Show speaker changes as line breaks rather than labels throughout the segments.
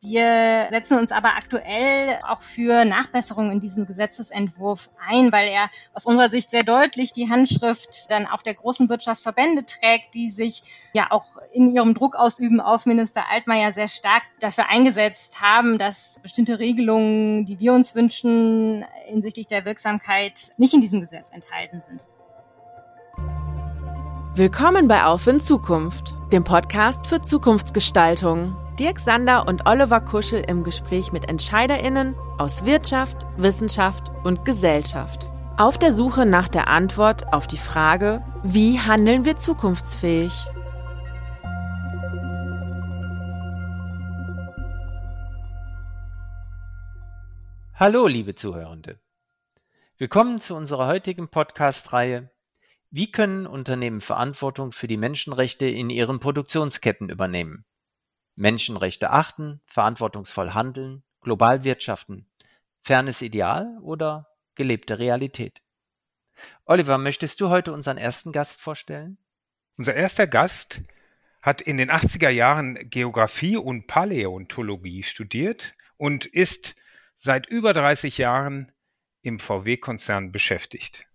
Wir setzen uns aber aktuell auch für Nachbesserungen in diesem Gesetzesentwurf ein, weil er aus unserer Sicht sehr deutlich die Handschrift dann auch der großen Wirtschaftsverbände trägt, die sich ja auch in ihrem Druck ausüben auf Minister Altmaier sehr stark dafür eingesetzt haben, dass bestimmte Regelungen, die wir uns wünschen, hinsichtlich der Wirksamkeit nicht in diesem Gesetz enthalten sind.
Willkommen bei Auf in Zukunft, dem Podcast für Zukunftsgestaltung. Dirk Sander und Oliver Kuschel im Gespräch mit EntscheiderInnen aus Wirtschaft, Wissenschaft und Gesellschaft. Auf der Suche nach der Antwort auf die Frage, wie handeln wir zukunftsfähig?
Hallo, liebe Zuhörende. Willkommen zu unserer heutigen Podcast-Reihe Wie können Unternehmen Verantwortung für die Menschenrechte in ihren Produktionsketten übernehmen? Menschenrechte achten, verantwortungsvoll handeln, global wirtschaften. Fernes Ideal oder gelebte Realität? Oliver, möchtest du heute unseren ersten Gast vorstellen?
Unser erster Gast hat in den 80er Jahren Geographie und Paläontologie studiert und ist seit über 30 Jahren im VW-Konzern beschäftigt.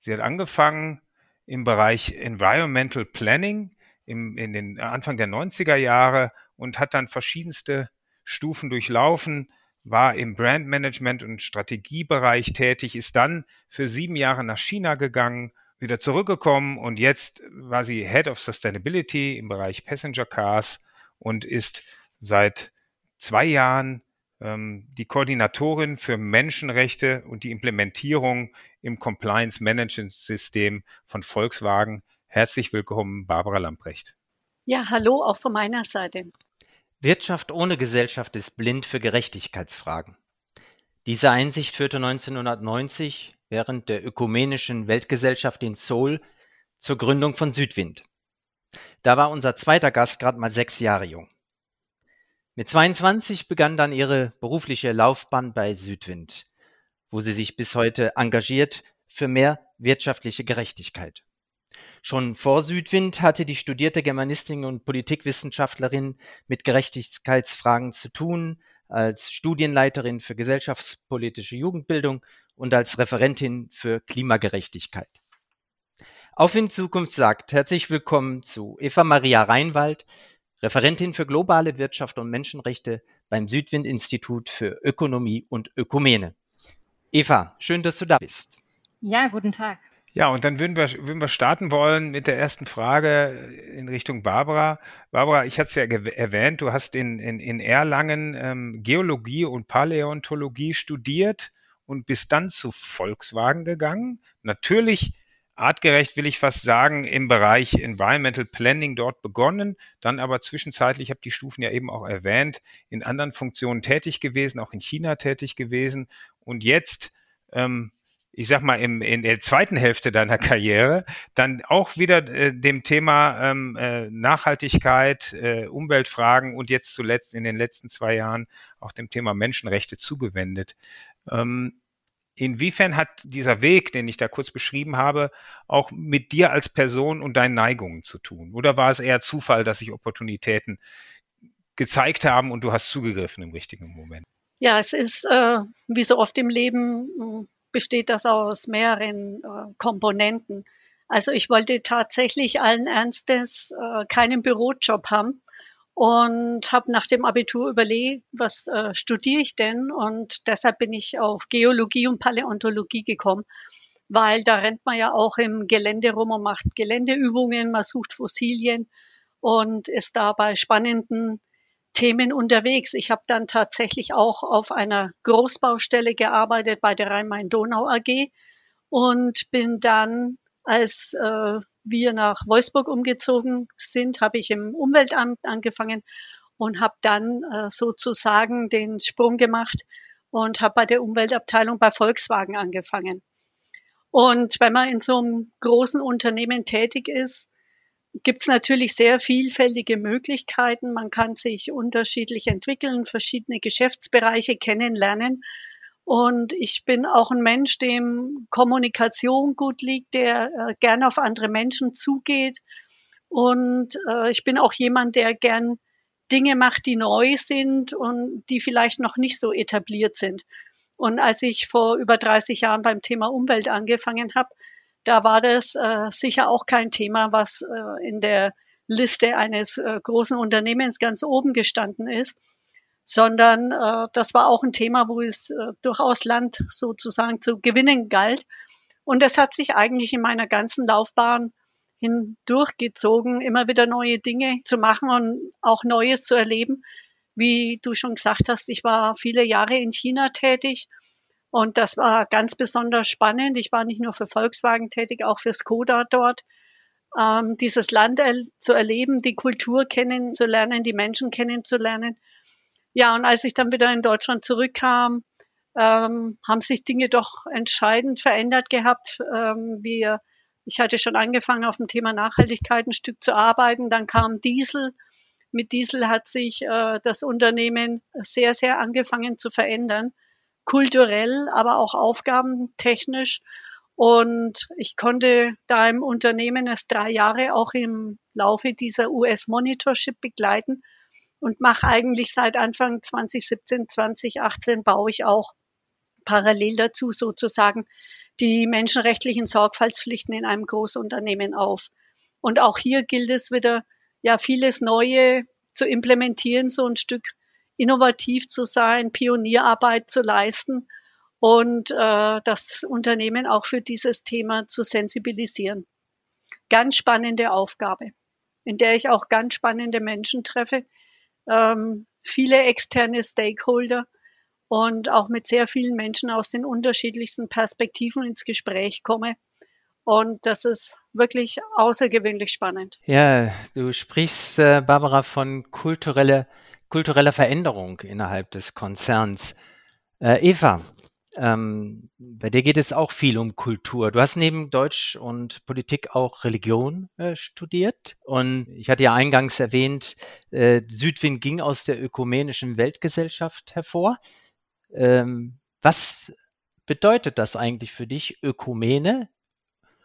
Sie hat angefangen im Bereich Environmental Planning im, in den Anfang der 90er Jahre und hat dann verschiedenste Stufen durchlaufen, war im Brandmanagement und Strategiebereich tätig, ist dann für sieben Jahre nach China gegangen, wieder zurückgekommen und jetzt war sie Head of Sustainability im Bereich Passenger Cars und ist seit zwei Jahren ähm, die Koordinatorin für Menschenrechte und die Implementierung im Compliance Management System von Volkswagen. Herzlich willkommen, Barbara Lamprecht.
Ja, hallo auch von meiner Seite.
Wirtschaft ohne Gesellschaft ist blind für Gerechtigkeitsfragen. Diese Einsicht führte 1990 während der Ökumenischen Weltgesellschaft in Seoul zur Gründung von Südwind. Da war unser zweiter Gast gerade mal sechs Jahre jung. Mit 22 begann dann ihre berufliche Laufbahn bei Südwind, wo sie sich bis heute engagiert für mehr wirtschaftliche Gerechtigkeit. Schon vor Südwind hatte die studierte Germanistin und Politikwissenschaftlerin mit Gerechtigkeitsfragen zu tun, als Studienleiterin für gesellschaftspolitische Jugendbildung und als Referentin für Klimagerechtigkeit. Auf in Zukunft sagt herzlich willkommen zu Eva Maria Reinwald, Referentin für globale Wirtschaft und Menschenrechte beim Südwind Institut für Ökonomie und Ökumene. Eva, schön, dass du da bist.
Ja, guten Tag.
Ja, und dann würden wir, würden wir starten wollen mit der ersten Frage in Richtung Barbara. Barbara, ich hatte es ja erwähnt, du hast in, in, in Erlangen ähm, Geologie und Paläontologie studiert und bist dann zu Volkswagen gegangen. Natürlich artgerecht will ich fast sagen, im Bereich Environmental Planning dort begonnen, dann aber zwischenzeitlich, ich habe die Stufen ja eben auch erwähnt, in anderen Funktionen tätig gewesen, auch in China tätig gewesen und jetzt ähm, ich sag mal, im, in der zweiten Hälfte deiner Karriere dann auch wieder äh, dem Thema ähm, äh, Nachhaltigkeit, äh, Umweltfragen und jetzt zuletzt in den letzten zwei Jahren auch dem Thema Menschenrechte zugewendet. Ähm, inwiefern hat dieser Weg, den ich da kurz beschrieben habe, auch mit dir als Person und deinen Neigungen zu tun? Oder war es eher Zufall, dass sich Opportunitäten gezeigt haben und du hast zugegriffen im richtigen Moment?
Ja, es ist äh, wie so oft im Leben besteht das aus mehreren äh, Komponenten. Also ich wollte tatsächlich allen Ernstes äh, keinen Bürojob haben und habe nach dem Abitur überlegt, was äh, studiere ich denn? Und deshalb bin ich auf Geologie und Paläontologie gekommen, weil da rennt man ja auch im Gelände rum und macht Geländeübungen, man sucht Fossilien und ist da bei spannenden Themen unterwegs. Ich habe dann tatsächlich auch auf einer Großbaustelle gearbeitet bei der Rhein-Main-Donau AG und bin dann, als äh, wir nach Wolfsburg umgezogen sind, habe ich im Umweltamt angefangen und habe dann äh, sozusagen den Sprung gemacht und habe bei der Umweltabteilung bei Volkswagen angefangen. Und wenn man in so einem großen Unternehmen tätig ist, gibt es natürlich sehr vielfältige Möglichkeiten. Man kann sich unterschiedlich entwickeln, verschiedene Geschäftsbereiche kennenlernen. Und ich bin auch ein Mensch, dem Kommunikation gut liegt, der äh, gern auf andere Menschen zugeht. Und äh, ich bin auch jemand, der gern Dinge macht, die neu sind und die vielleicht noch nicht so etabliert sind. Und als ich vor über 30 Jahren beim Thema Umwelt angefangen habe, da war das äh, sicher auch kein Thema, was äh, in der Liste eines äh, großen Unternehmens ganz oben gestanden ist, sondern äh, das war auch ein Thema, wo es äh, durchaus Land sozusagen zu gewinnen galt. Und das hat sich eigentlich in meiner ganzen Laufbahn hindurchgezogen, immer wieder neue Dinge zu machen und auch Neues zu erleben. Wie du schon gesagt hast, ich war viele Jahre in China tätig und das war ganz besonders spannend. Ich war nicht nur für Volkswagen tätig, auch für Skoda dort. Ähm, dieses Land er zu erleben, die Kultur kennenzulernen, die Menschen kennenzulernen. Ja, und als ich dann wieder in Deutschland zurückkam, ähm, haben sich Dinge doch entscheidend verändert gehabt. Ähm, wir ich hatte schon angefangen, auf dem Thema Nachhaltigkeit ein Stück zu arbeiten. Dann kam Diesel. Mit Diesel hat sich äh, das Unternehmen sehr, sehr angefangen zu verändern. Kulturell, aber auch aufgabentechnisch. Und ich konnte da im Unternehmen erst drei Jahre auch im Laufe dieser US-Monitorship begleiten und mache eigentlich seit Anfang 2017, 2018 baue ich auch parallel dazu sozusagen die menschenrechtlichen Sorgfaltspflichten in einem Großunternehmen auf. Und auch hier gilt es wieder, ja, vieles Neue zu implementieren, so ein Stück innovativ zu sein, Pionierarbeit zu leisten und äh, das Unternehmen auch für dieses Thema zu sensibilisieren. Ganz spannende Aufgabe, in der ich auch ganz spannende Menschen treffe, ähm, viele externe Stakeholder und auch mit sehr vielen Menschen aus den unterschiedlichsten Perspektiven ins Gespräch komme. Und das ist wirklich außergewöhnlich spannend.
Ja, du sprichst, äh, Barbara, von kultureller, kultureller Veränderung innerhalb des Konzerns. Äh, Eva, ähm, bei dir geht es auch viel um Kultur. Du hast neben Deutsch und Politik auch Religion äh, studiert. Und ich hatte ja eingangs erwähnt, äh, Südwind ging aus der ökumenischen Weltgesellschaft hervor. Ähm, was bedeutet das eigentlich für dich, Ökumene?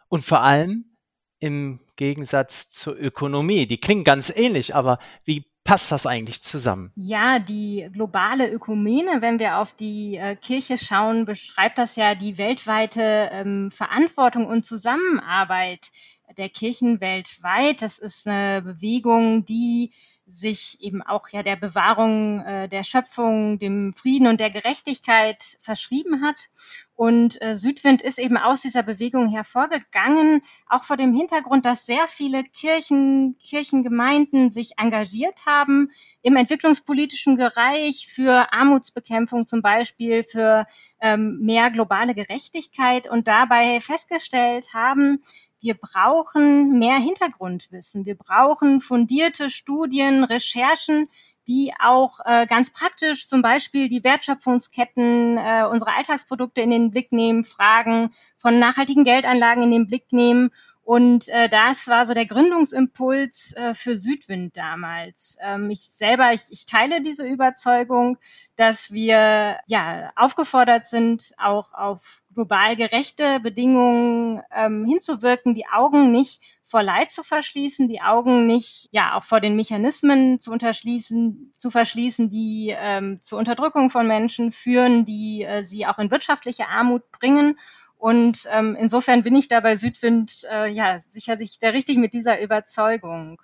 Und vor allem im Gegensatz zur Ökonomie. Die klingen ganz ähnlich, aber wie passt das eigentlich zusammen?
Ja, die globale Ökumene, wenn wir auf die äh, Kirche schauen, beschreibt das ja die weltweite ähm, Verantwortung und Zusammenarbeit der Kirchen weltweit. Das ist eine Bewegung, die sich eben auch ja der Bewahrung äh, der Schöpfung, dem Frieden und der Gerechtigkeit verschrieben hat. Und äh, Südwind ist eben aus dieser Bewegung hervorgegangen, auch vor dem Hintergrund, dass sehr viele Kirchen, Kirchengemeinden sich engagiert haben im entwicklungspolitischen Bereich für Armutsbekämpfung zum Beispiel, für ähm, mehr globale Gerechtigkeit und dabei festgestellt haben, wir brauchen mehr Hintergrundwissen. Wir brauchen fundierte Studien, Recherchen, die auch äh, ganz praktisch zum Beispiel die Wertschöpfungsketten äh, unserer Alltagsprodukte in den Blick nehmen, Fragen von nachhaltigen Geldanlagen in den Blick nehmen und äh, das war so der Gründungsimpuls äh, für Südwind damals. Ähm, ich selber, ich, ich teile diese Überzeugung, dass wir ja aufgefordert sind, auch auf global gerechte Bedingungen ähm, hinzuwirken, die Augen nicht vor Leid zu verschließen, die Augen nicht ja auch vor den Mechanismen zu unterschließen, zu verschließen, die ähm, zur Unterdrückung von Menschen führen, die äh, sie auch in wirtschaftliche Armut bringen und ähm, insofern bin ich da bei Südwind äh, ja sicherlich sehr richtig mit dieser Überzeugung.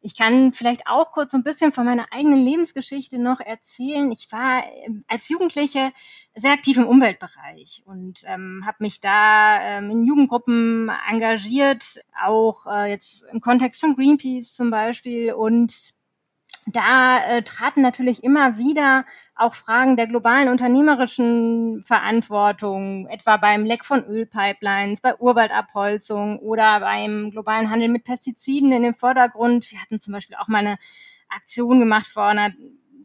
Ich kann vielleicht auch kurz so ein bisschen von meiner eigenen Lebensgeschichte noch erzählen. Ich war ähm, als Jugendliche sehr aktiv im Umweltbereich und ähm, habe mich da ähm, in Jugendgruppen engagiert, auch äh, jetzt im Kontext von Greenpeace zum Beispiel und da äh, traten natürlich immer wieder auch Fragen der globalen unternehmerischen Verantwortung, etwa beim Leck von Ölpipelines, bei Urwaldabholzung oder beim globalen Handel mit Pestiziden in den Vordergrund. Wir hatten zum Beispiel auch mal eine Aktion gemacht vor einer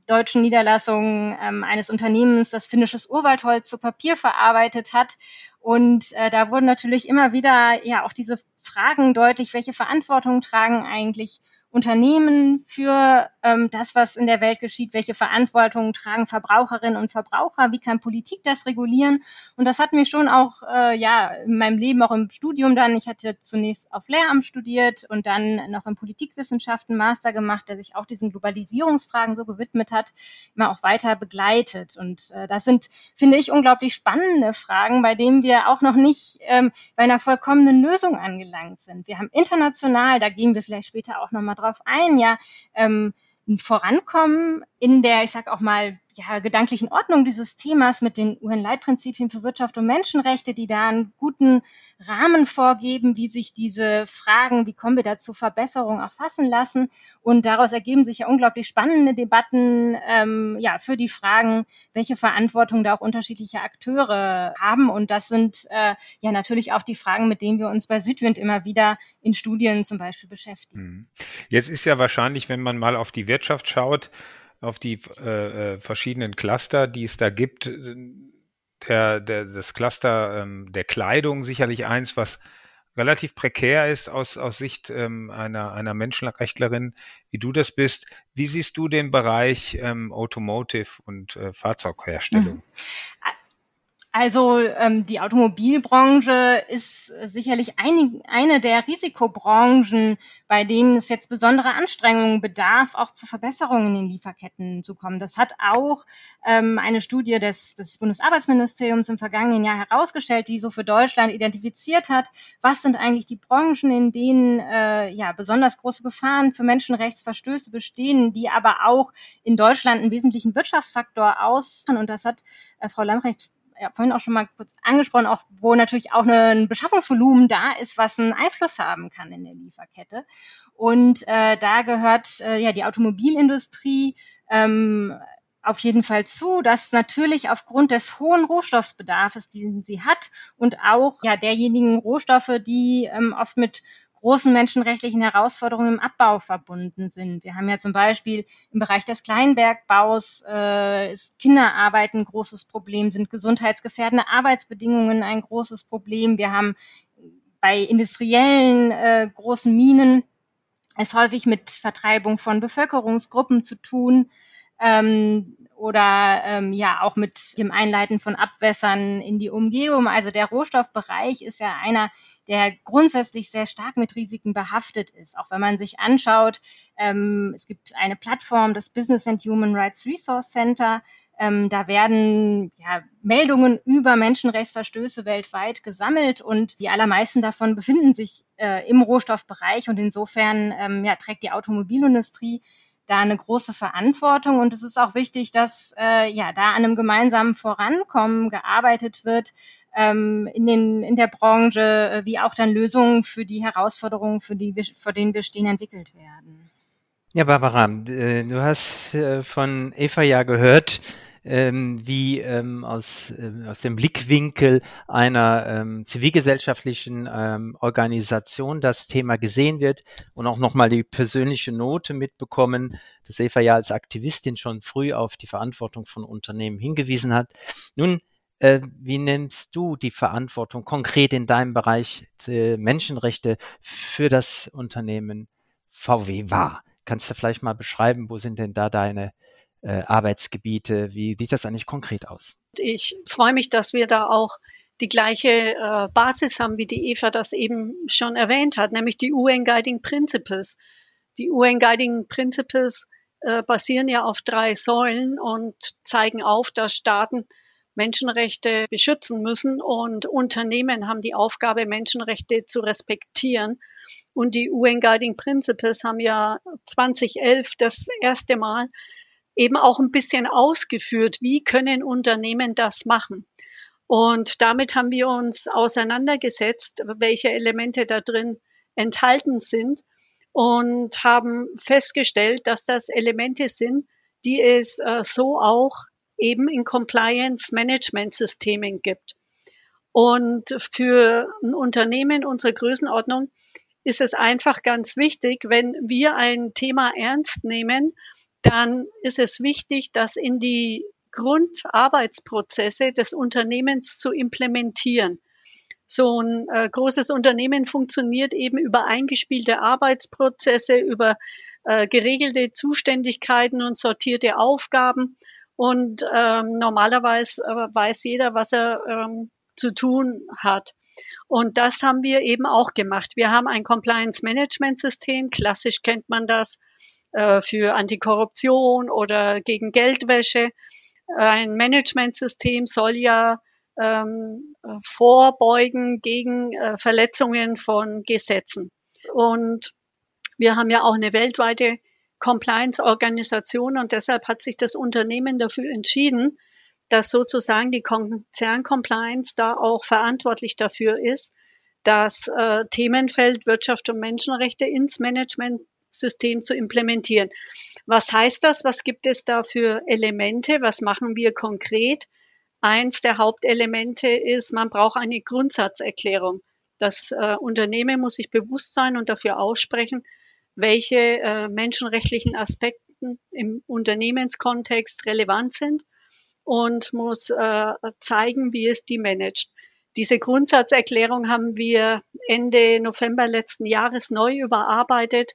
deutschen Niederlassung ähm, eines Unternehmens, das finnisches Urwaldholz zu Papier verarbeitet hat. Und äh, da wurden natürlich immer wieder ja auch diese Fragen deutlich, welche Verantwortung tragen eigentlich Unternehmen für ähm, das, was in der Welt geschieht, welche Verantwortung tragen Verbraucherinnen und Verbraucher, wie kann Politik das regulieren. Und das hat mir schon auch äh, ja in meinem Leben, auch im Studium dann, ich hatte zunächst auf Lehramt studiert und dann noch in Politikwissenschaften Master gemacht, der sich auch diesen Globalisierungsfragen so gewidmet hat, immer auch weiter begleitet. Und äh, das sind, finde ich, unglaublich spannende Fragen, bei denen wir auch noch nicht ähm, bei einer vollkommenen Lösung angelangt sind. Wir haben international, da gehen wir vielleicht später auch nochmal drauf ein, ja, ähm, Vorankommen in der, ich sag auch mal, ja, gedanklichen Ordnung dieses Themas mit den UN-Leitprinzipien für Wirtschaft und Menschenrechte, die da einen guten Rahmen vorgeben, wie sich diese Fragen, wie kommen wir da zu Verbesserungen auch fassen lassen. Und daraus ergeben sich ja unglaublich spannende Debatten, ähm, ja, für die Fragen, welche Verantwortung da auch unterschiedliche Akteure haben. Und das sind äh, ja natürlich auch die Fragen, mit denen wir uns bei Südwind immer wieder in Studien zum Beispiel beschäftigen.
Mhm. Jetzt ist ja wahrscheinlich, wenn man mal auf die Wirtschaft schaut, auf die äh, äh, verschiedenen Cluster, die es da gibt. Der, der, das Cluster ähm, der Kleidung sicherlich eins, was relativ prekär ist aus, aus Sicht ähm, einer, einer Menschenrechtlerin, wie du das bist. Wie siehst du den Bereich ähm, Automotive und äh, Fahrzeugherstellung?
Also ähm, die Automobilbranche ist sicherlich ein, eine der Risikobranchen, bei denen es jetzt besondere Anstrengungen bedarf, auch zu Verbesserungen in den Lieferketten zu kommen. Das hat auch ähm, eine Studie des, des Bundesarbeitsministeriums im vergangenen Jahr herausgestellt, die so für Deutschland identifiziert hat, was sind eigentlich die Branchen, in denen äh, ja besonders große Gefahren für Menschenrechtsverstöße bestehen, die aber auch in Deutschland einen wesentlichen Wirtschaftsfaktor aus. Und das hat äh, Frau Lamprecht ja, vorhin auch schon mal kurz angesprochen, auch wo natürlich auch ein Beschaffungsvolumen da ist, was einen Einfluss haben kann in der Lieferkette. Und äh, da gehört äh, ja die Automobilindustrie ähm, auf jeden Fall zu, dass natürlich aufgrund des hohen Rohstoffbedarfs, den sie hat und auch ja derjenigen Rohstoffe, die ähm, oft mit großen menschenrechtlichen Herausforderungen im Abbau verbunden sind. Wir haben ja zum Beispiel im Bereich des Kleinbergbaus äh, ist Kinderarbeit ein großes Problem, sind gesundheitsgefährdende Arbeitsbedingungen ein großes Problem. Wir haben bei industriellen äh, großen Minen es häufig mit Vertreibung von Bevölkerungsgruppen zu tun. Ähm, oder ähm, ja auch mit dem Einleiten von Abwässern in die Umgebung. Also der Rohstoffbereich ist ja einer, der grundsätzlich sehr stark mit Risiken behaftet ist. Auch wenn man sich anschaut, ähm, es gibt eine Plattform, das Business and Human Rights Resource Center. Ähm, da werden ja, Meldungen über Menschenrechtsverstöße weltweit gesammelt und die allermeisten davon befinden sich äh, im Rohstoffbereich und insofern ähm, ja, trägt die Automobilindustrie da eine große Verantwortung und es ist auch wichtig, dass äh, ja da an einem gemeinsamen Vorankommen gearbeitet wird ähm, in den in der Branche, äh, wie auch dann Lösungen für die Herausforderungen, für die wir, vor denen wir stehen, entwickelt werden.
Ja, Barbara, äh, du hast äh, von Eva ja gehört, ähm, wie ähm, aus, äh, aus dem Blickwinkel einer ähm, zivilgesellschaftlichen ähm, Organisation das Thema gesehen wird und auch nochmal die persönliche Note mitbekommen, dass Eva ja als Aktivistin schon früh auf die Verantwortung von Unternehmen hingewiesen hat. Nun, äh, wie nimmst du die Verantwortung konkret in deinem Bereich äh, Menschenrechte für das Unternehmen VW wahr? Kannst du vielleicht mal beschreiben, wo sind denn da deine Arbeitsgebiete? Wie sieht das eigentlich konkret aus?
Ich freue mich, dass wir da auch die gleiche äh, Basis haben, wie die Eva das eben schon erwähnt hat, nämlich die UN Guiding Principles. Die UN Guiding Principles äh, basieren ja auf drei Säulen und zeigen auf, dass Staaten Menschenrechte beschützen müssen und Unternehmen haben die Aufgabe, Menschenrechte zu respektieren. Und die UN Guiding Principles haben ja 2011 das erste Mal eben auch ein bisschen ausgeführt, wie können Unternehmen das machen. Und damit haben wir uns auseinandergesetzt, welche Elemente da drin enthalten sind und haben festgestellt, dass das Elemente sind, die es äh, so auch eben in Compliance Management Systemen gibt. Und für ein Unternehmen unserer Größenordnung ist es einfach ganz wichtig, wenn wir ein Thema ernst nehmen dann ist es wichtig, das in die Grundarbeitsprozesse des Unternehmens zu implementieren. So ein äh, großes Unternehmen funktioniert eben über eingespielte Arbeitsprozesse, über äh, geregelte Zuständigkeiten und sortierte Aufgaben. Und ähm, normalerweise äh, weiß jeder, was er ähm, zu tun hat. Und das haben wir eben auch gemacht. Wir haben ein Compliance Management System. Klassisch kennt man das äh, für Antikorruption oder gegen Geldwäsche. Ein Managementsystem soll ja ähm, vorbeugen gegen äh, Verletzungen von Gesetzen. Und wir haben ja auch eine weltweite Compliance-Organisation und deshalb hat sich das Unternehmen dafür entschieden, dass sozusagen die Konzern-Compliance da auch verantwortlich dafür ist, das äh, Themenfeld Wirtschaft und Menschenrechte ins Managementsystem zu implementieren. Was heißt das? Was gibt es da für Elemente? Was machen wir konkret? Eins der Hauptelemente ist, man braucht eine Grundsatzerklärung. Das äh, Unternehmen muss sich bewusst sein und dafür aussprechen, welche äh, menschenrechtlichen Aspekte im Unternehmenskontext relevant sind und muss äh, zeigen, wie es die managt. Diese Grundsatzerklärung haben wir Ende November letzten Jahres neu überarbeitet.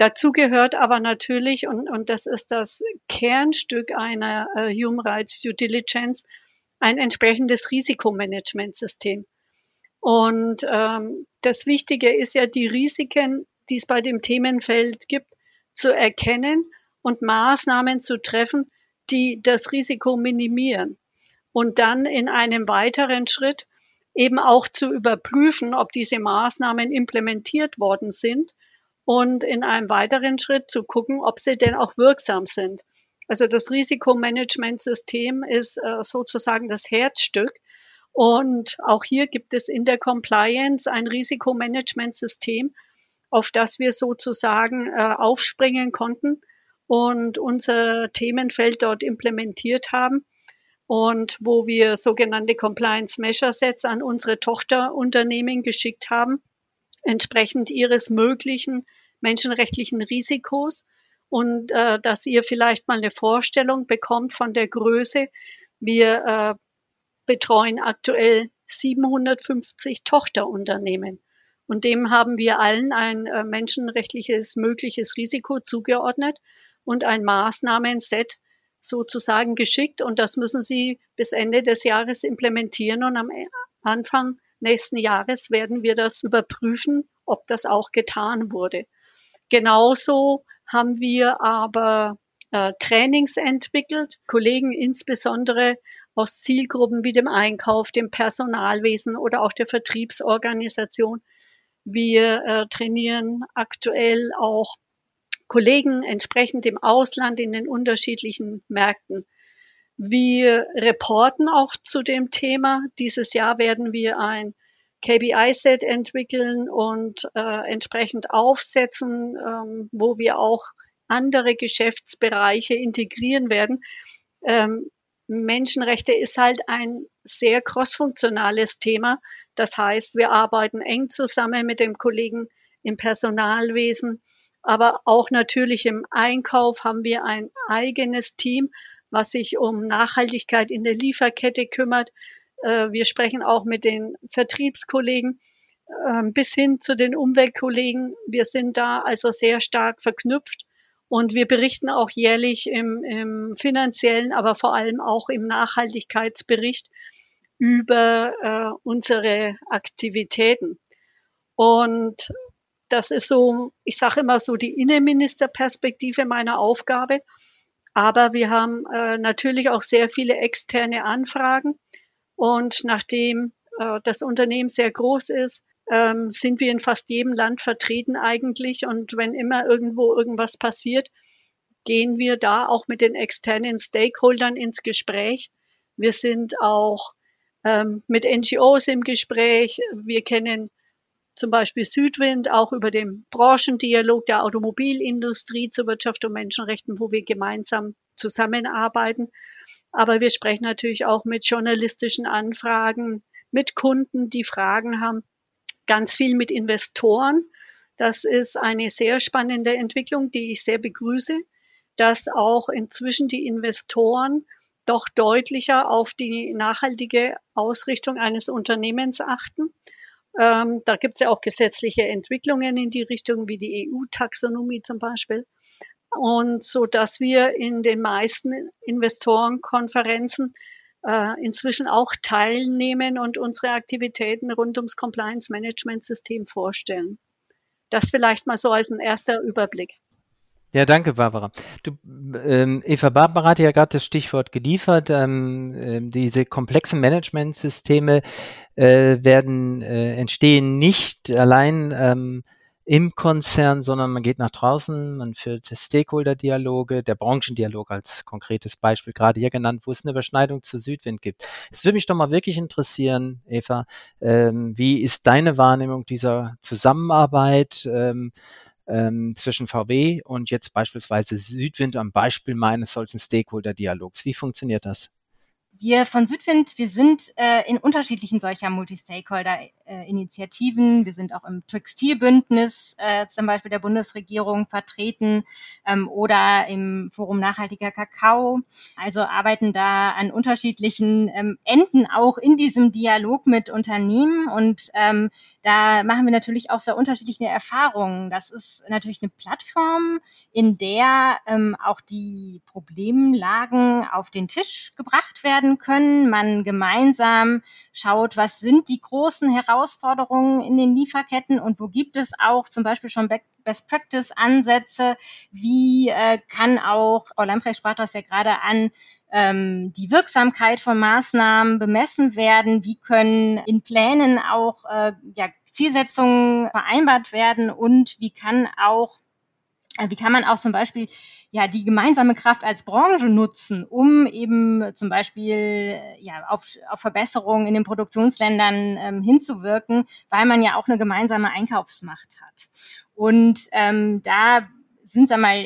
Dazu gehört aber natürlich, und, und das ist das Kernstück einer äh, Human Rights Due Diligence, ein entsprechendes Risikomanagementsystem. Und ähm, das Wichtige ist ja, die Risiken, die es bei dem Themenfeld gibt, zu erkennen und Maßnahmen zu treffen, die das Risiko minimieren. Und dann in einem weiteren Schritt eben auch zu überprüfen, ob diese Maßnahmen implementiert worden sind und in einem weiteren Schritt zu gucken, ob sie denn auch wirksam sind. Also das Risikomanagementsystem ist äh, sozusagen das Herzstück. Und auch hier gibt es in der Compliance ein Risikomanagementsystem, auf das wir sozusagen äh, aufspringen konnten und unser Themenfeld dort implementiert haben und wo wir sogenannte Compliance Measure Sets an unsere Tochterunternehmen geschickt haben, entsprechend ihres möglichen menschenrechtlichen Risikos und äh, dass ihr vielleicht mal eine Vorstellung bekommt von der Größe. Wir äh, betreuen aktuell 750 Tochterunternehmen. Und dem haben wir allen ein äh, menschenrechtliches mögliches Risiko zugeordnet und ein Maßnahmenset sozusagen geschickt. Und das müssen Sie bis Ende des Jahres implementieren. Und am Anfang nächsten Jahres werden wir das überprüfen, ob das auch getan wurde. Genauso haben wir aber äh, Trainings entwickelt, Kollegen insbesondere aus Zielgruppen wie dem Einkauf, dem Personalwesen oder auch der Vertriebsorganisation. Wir äh, trainieren aktuell auch Kollegen entsprechend im Ausland in den unterschiedlichen Märkten. Wir reporten auch zu dem Thema. Dieses Jahr werden wir ein KBI-Set entwickeln und äh, entsprechend aufsetzen, ähm, wo wir auch andere Geschäftsbereiche integrieren werden. Ähm, Menschenrechte ist halt ein sehr crossfunktionales Thema. Das heißt, wir arbeiten eng zusammen mit dem Kollegen im Personalwesen, aber auch natürlich im Einkauf haben wir ein eigenes Team, was sich um Nachhaltigkeit in der Lieferkette kümmert. Äh, wir sprechen auch mit den Vertriebskollegen ähm, bis hin zu den Umweltkollegen. Wir sind da also sehr stark verknüpft und wir berichten auch jährlich im, im finanziellen, aber vor allem auch im Nachhaltigkeitsbericht über äh, unsere Aktivitäten. Und das ist so, ich sage immer so die Innenministerperspektive meiner Aufgabe. Aber wir haben äh, natürlich auch sehr viele externe Anfragen. Und nachdem äh, das Unternehmen sehr groß ist, ähm, sind wir in fast jedem Land vertreten eigentlich. Und wenn immer irgendwo irgendwas passiert, gehen wir da auch mit den externen Stakeholdern ins Gespräch. Wir sind auch ähm, mit NGOs im Gespräch. Wir kennen zum Beispiel Südwind, auch über den Branchendialog der Automobilindustrie zur Wirtschaft und Menschenrechten, wo wir gemeinsam zusammenarbeiten. Aber wir sprechen natürlich auch mit journalistischen Anfragen, mit Kunden, die Fragen haben, ganz viel mit Investoren. Das ist eine sehr spannende Entwicklung, die ich sehr begrüße, dass auch inzwischen die Investoren doch deutlicher auf die nachhaltige Ausrichtung eines Unternehmens achten. Ähm, da gibt es ja auch gesetzliche Entwicklungen in die Richtung, wie die EU-Taxonomie zum Beispiel. Und so dass wir in den meisten Investorenkonferenzen äh, inzwischen auch teilnehmen und unsere Aktivitäten rund ums Compliance Management System vorstellen. Das vielleicht mal so als ein erster Überblick.
Ja, danke, Barbara. Du, ähm, Eva Barbara hat ja gerade das Stichwort geliefert. Ähm, äh, diese komplexen Managementsysteme äh, werden äh, entstehen nicht allein ähm, im Konzern, sondern man geht nach draußen, man führt Stakeholder-Dialoge, der Branchendialog als konkretes Beispiel gerade hier genannt, wo es eine Überschneidung zu Südwind gibt. Es würde mich doch mal wirklich interessieren, Eva, ähm, wie ist deine Wahrnehmung dieser Zusammenarbeit? Ähm, ähm, zwischen VW und jetzt beispielsweise Südwind am Beispiel meines solchen Stakeholder-Dialogs. Wie funktioniert das?
Wir von Südwind, wir sind äh, in unterschiedlichen solcher Multi-Stakeholder-Initiativen. wir sind auch im Textilbündnis äh, zum Beispiel der Bundesregierung vertreten ähm, oder im Forum Nachhaltiger Kakao. Also arbeiten da an unterschiedlichen ähm, Enden auch in diesem Dialog mit Unternehmen. Und ähm, da machen wir natürlich auch sehr unterschiedliche Erfahrungen. Das ist natürlich eine Plattform, in der ähm, auch die Problemlagen auf den Tisch gebracht werden können, man gemeinsam schaut, was sind die großen Herausforderungen in den Lieferketten und wo gibt es auch zum Beispiel schon Best Practice Ansätze, wie äh, kann auch, Frau Lamprecht sprach das ja gerade an, ähm, die Wirksamkeit von Maßnahmen bemessen werden, wie können in Plänen auch äh, ja, Zielsetzungen vereinbart werden und wie kann auch wie kann man auch zum Beispiel ja die gemeinsame Kraft als Branche nutzen, um eben zum Beispiel äh, ja auf, auf Verbesserungen in den Produktionsländern ähm, hinzuwirken, weil man ja auch eine gemeinsame Einkaufsmacht hat. Und ähm, da sind wir mal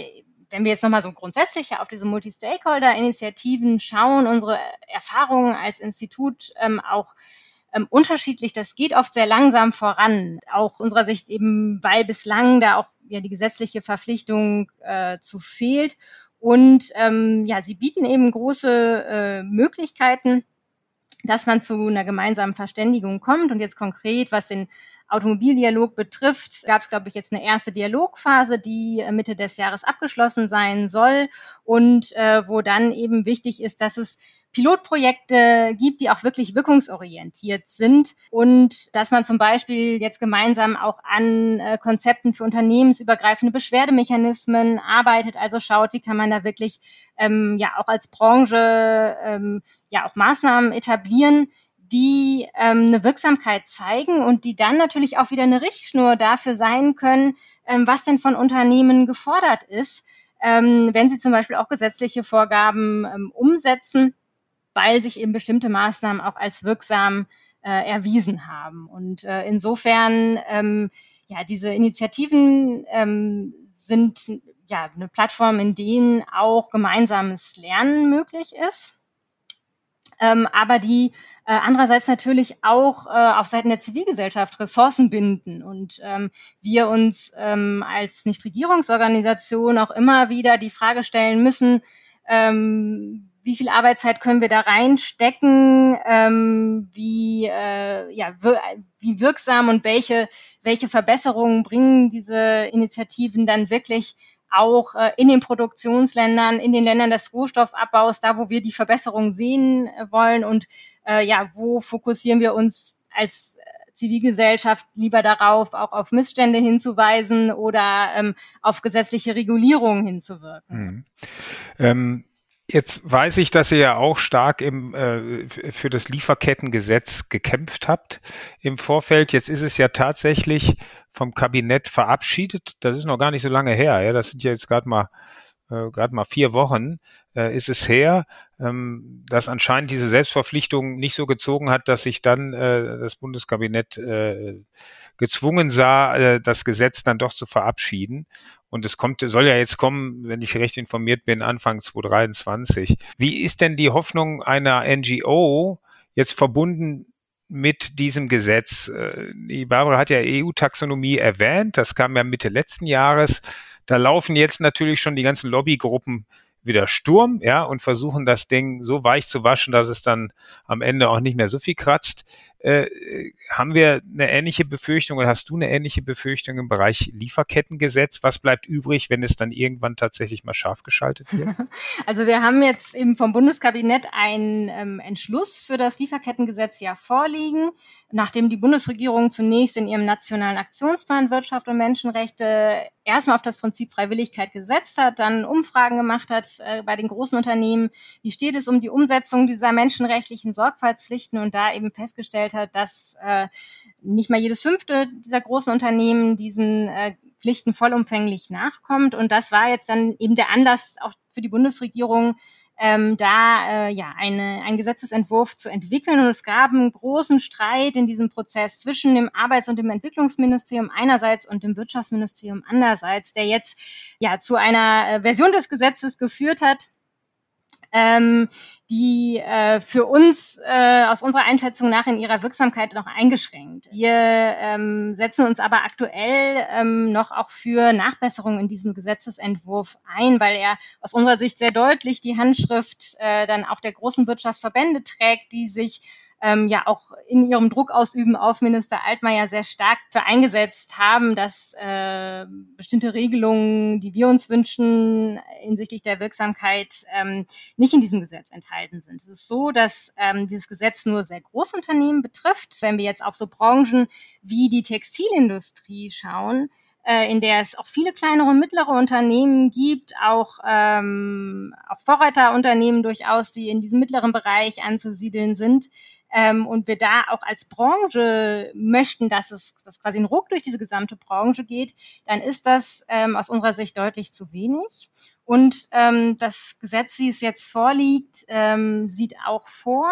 wenn wir jetzt nochmal so grundsätzlicher auf diese Multi-Stakeholder-Initiativen schauen, unsere Erfahrungen als Institut ähm, auch ähm, unterschiedlich. Das geht oft sehr langsam voran. Auch unserer Sicht eben, weil bislang da auch ja die gesetzliche Verpflichtung äh, zu fehlt. Und ähm, ja, sie bieten eben große äh, Möglichkeiten, dass man zu einer gemeinsamen Verständigung kommt. Und jetzt konkret, was den Automobildialog betrifft, gab es, glaube ich, jetzt eine erste Dialogphase, die äh, Mitte des Jahres abgeschlossen sein soll und äh, wo dann eben wichtig ist, dass es Pilotprojekte gibt, die auch wirklich wirkungsorientiert sind und dass man zum Beispiel jetzt gemeinsam auch an äh, Konzepten für unternehmensübergreifende Beschwerdemechanismen arbeitet, also schaut, wie kann man da wirklich ähm, ja auch als Branche ähm, ja auch Maßnahmen etablieren, die ähm, eine Wirksamkeit zeigen und die dann natürlich auch wieder eine Richtschnur dafür sein können, ähm, was denn von Unternehmen gefordert ist, ähm, wenn sie zum Beispiel auch gesetzliche Vorgaben ähm, umsetzen weil sich eben bestimmte Maßnahmen auch als wirksam äh, erwiesen haben. Und äh, insofern, ähm, ja, diese Initiativen ähm, sind ja eine Plattform, in denen auch gemeinsames Lernen möglich ist. Ähm, aber die äh, andererseits natürlich auch äh, auf Seiten der Zivilgesellschaft Ressourcen binden und ähm, wir uns ähm, als Nichtregierungsorganisation auch immer wieder die Frage stellen müssen, ähm, wie viel Arbeitszeit können wir da reinstecken, ähm, wie, äh, ja, wie wirksam und welche, welche Verbesserungen bringen diese Initiativen dann wirklich auch äh, in den Produktionsländern, in den Ländern des Rohstoffabbaus, da wo wir die Verbesserungen sehen äh, wollen und äh, ja, wo fokussieren wir uns als äh, Zivilgesellschaft lieber darauf, auch auf Missstände hinzuweisen oder ähm, auf gesetzliche Regulierungen hinzuwirken.
Mhm. Ähm Jetzt weiß ich, dass ihr ja auch stark im, äh, für das Lieferkettengesetz gekämpft habt im Vorfeld. Jetzt ist es ja tatsächlich vom Kabinett verabschiedet. Das ist noch gar nicht so lange her. Ja? Das sind ja jetzt gerade mal äh, gerade mal vier Wochen äh, ist es her, ähm, dass anscheinend diese Selbstverpflichtung nicht so gezogen hat, dass sich dann äh, das Bundeskabinett äh, gezwungen sah, äh, das Gesetz dann doch zu verabschieden. Und es kommt, soll ja jetzt kommen, wenn ich recht informiert bin, Anfang 2023. Wie ist denn die Hoffnung einer NGO jetzt verbunden mit diesem Gesetz? Äh, die Barbara hat ja EU-Taxonomie erwähnt. Das kam ja Mitte letzten Jahres. Da laufen jetzt natürlich schon die ganzen Lobbygruppen wieder Sturm, ja, und versuchen das Ding so weich zu waschen, dass es dann am Ende auch nicht mehr so viel kratzt. Äh, haben wir eine ähnliche Befürchtung oder hast du eine ähnliche Befürchtung im Bereich Lieferkettengesetz? Was bleibt übrig, wenn es dann irgendwann tatsächlich mal scharf geschaltet wird?
Also wir haben jetzt eben vom Bundeskabinett einen ähm, Entschluss für das Lieferkettengesetz ja vorliegen, nachdem die Bundesregierung zunächst in ihrem nationalen Aktionsplan Wirtschaft und Menschenrechte erstmal auf das Prinzip Freiwilligkeit gesetzt hat, dann Umfragen gemacht hat äh, bei den großen Unternehmen, wie steht es um die Umsetzung dieser menschenrechtlichen Sorgfaltspflichten und da eben festgestellt hat, dass äh, nicht mal jedes fünfte dieser großen Unternehmen diesen äh, Pflichten vollumfänglich nachkommt. Und das war jetzt dann eben der Anlass auch für die Bundesregierung, ähm, da äh, ja eine, einen Gesetzesentwurf zu entwickeln. Und es gab einen großen Streit in diesem Prozess zwischen dem Arbeits- und dem Entwicklungsministerium einerseits und dem Wirtschaftsministerium andererseits, der jetzt ja zu einer äh, Version des Gesetzes geführt hat, ähm, die äh, für uns äh, aus unserer Einschätzung nach in ihrer Wirksamkeit noch eingeschränkt. Wir ähm, setzen uns aber aktuell ähm, noch auch für Nachbesserungen in diesem Gesetzesentwurf ein, weil er aus unserer Sicht sehr deutlich die Handschrift äh, dann auch der großen Wirtschaftsverbände trägt, die sich ähm, ja auch in ihrem Druck ausüben auf Minister Altmaier sehr stark für eingesetzt haben, dass äh, bestimmte Regelungen, die wir uns wünschen hinsichtlich der Wirksamkeit, ähm, nicht in diesem Gesetz enthalten sind. Es ist so, dass ähm, dieses Gesetz nur sehr Großunternehmen betrifft. Wenn wir jetzt auf so Branchen wie die Textilindustrie schauen, äh, in der es auch viele kleinere und mittlere Unternehmen gibt, auch, ähm, auch Vorreiterunternehmen durchaus, die in diesem mittleren Bereich anzusiedeln sind. Ähm, und wir da auch als Branche möchten, dass es dass quasi ein Ruck durch diese gesamte Branche geht, dann ist das ähm, aus unserer Sicht deutlich zu wenig. Und ähm, das Gesetz, wie es jetzt vorliegt, ähm, sieht auch vor,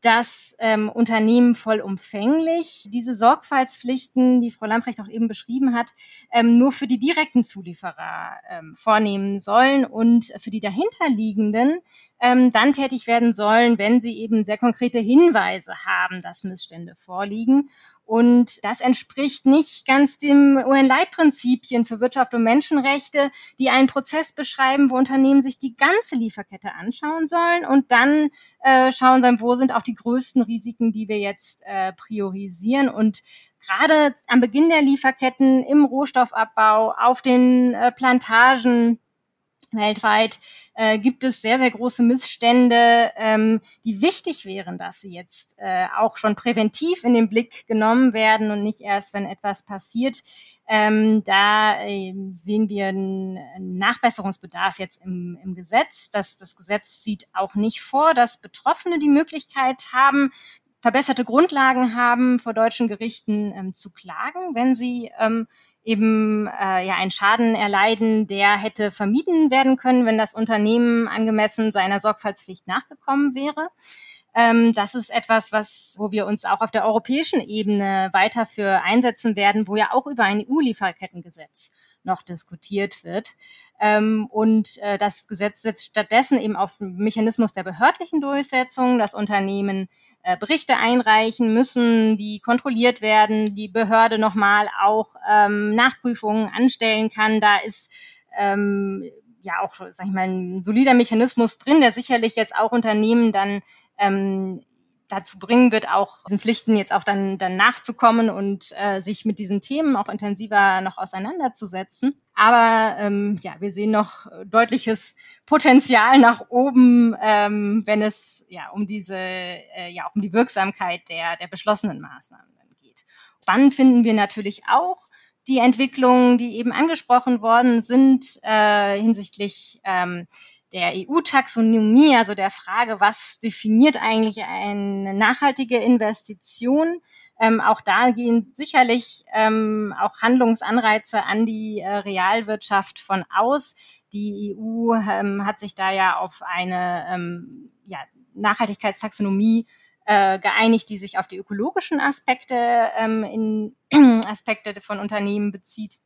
dass ähm, Unternehmen vollumfänglich diese Sorgfaltspflichten, die Frau Lamprecht auch eben beschrieben hat, ähm, nur für die direkten Zulieferer ähm, vornehmen sollen und für die dahinterliegenden ähm, dann tätig werden sollen, wenn sie eben sehr konkrete Hinweise haben, dass Missstände vorliegen. Und das entspricht nicht ganz dem UN-Leitprinzipien für Wirtschaft und Menschenrechte, die einen Prozess beschreiben, wo Unternehmen sich die ganze Lieferkette anschauen sollen und dann äh, schauen sollen, wo sind auch die größten Risiken, die wir jetzt äh, priorisieren. Und gerade am Beginn der Lieferketten, im Rohstoffabbau, auf den äh, Plantagen, weltweit äh, gibt es sehr, sehr große Missstände, ähm, die wichtig wären, dass sie jetzt äh, auch schon präventiv in den Blick genommen werden und nicht erst, wenn etwas passiert. Ähm, da äh, sehen wir einen Nachbesserungsbedarf jetzt im, im Gesetz. Das, das Gesetz sieht auch nicht vor, dass Betroffene die Möglichkeit haben, verbesserte Grundlagen haben, vor deutschen Gerichten ähm, zu klagen, wenn sie ähm, eben äh, ja einen Schaden erleiden, der hätte vermieden werden können, wenn das Unternehmen angemessen seiner Sorgfaltspflicht nachgekommen wäre. Ähm, das ist etwas, was, wo wir uns auch auf der europäischen Ebene weiter für einsetzen werden, wo ja auch über ein EU-Lieferkettengesetz noch diskutiert wird. Ähm, und äh, das Gesetz setzt stattdessen eben auf den Mechanismus der behördlichen Durchsetzung. Das Unternehmen äh, Berichte einreichen müssen, die kontrolliert werden, die Behörde nochmal auch ähm, Nachprüfungen anstellen kann. Da ist ähm, ja auch, sag ich mal, ein solider Mechanismus drin, der sicherlich jetzt auch Unternehmen dann ähm, dazu bringen wird, auch diesen Pflichten jetzt auch dann, dann nachzukommen und äh, sich mit diesen Themen auch intensiver noch auseinanderzusetzen. Aber ähm, ja, wir sehen noch deutliches Potenzial nach oben, ähm, wenn es ja um diese, äh, ja auch um die Wirksamkeit der, der beschlossenen Maßnahmen geht. Spannend finden wir natürlich auch, die Entwicklungen, die eben angesprochen worden sind äh, hinsichtlich ähm, der EU-Taxonomie, also der Frage, was definiert eigentlich eine nachhaltige Investition. Ähm, auch da gehen sicherlich ähm, auch Handlungsanreize an die äh, Realwirtschaft von aus. Die EU ähm, hat sich da ja auf eine ähm, ja, Nachhaltigkeitstaxonomie äh, geeinigt, die sich auf die ökologischen Aspekte ähm, in Aspekte von Unternehmen bezieht.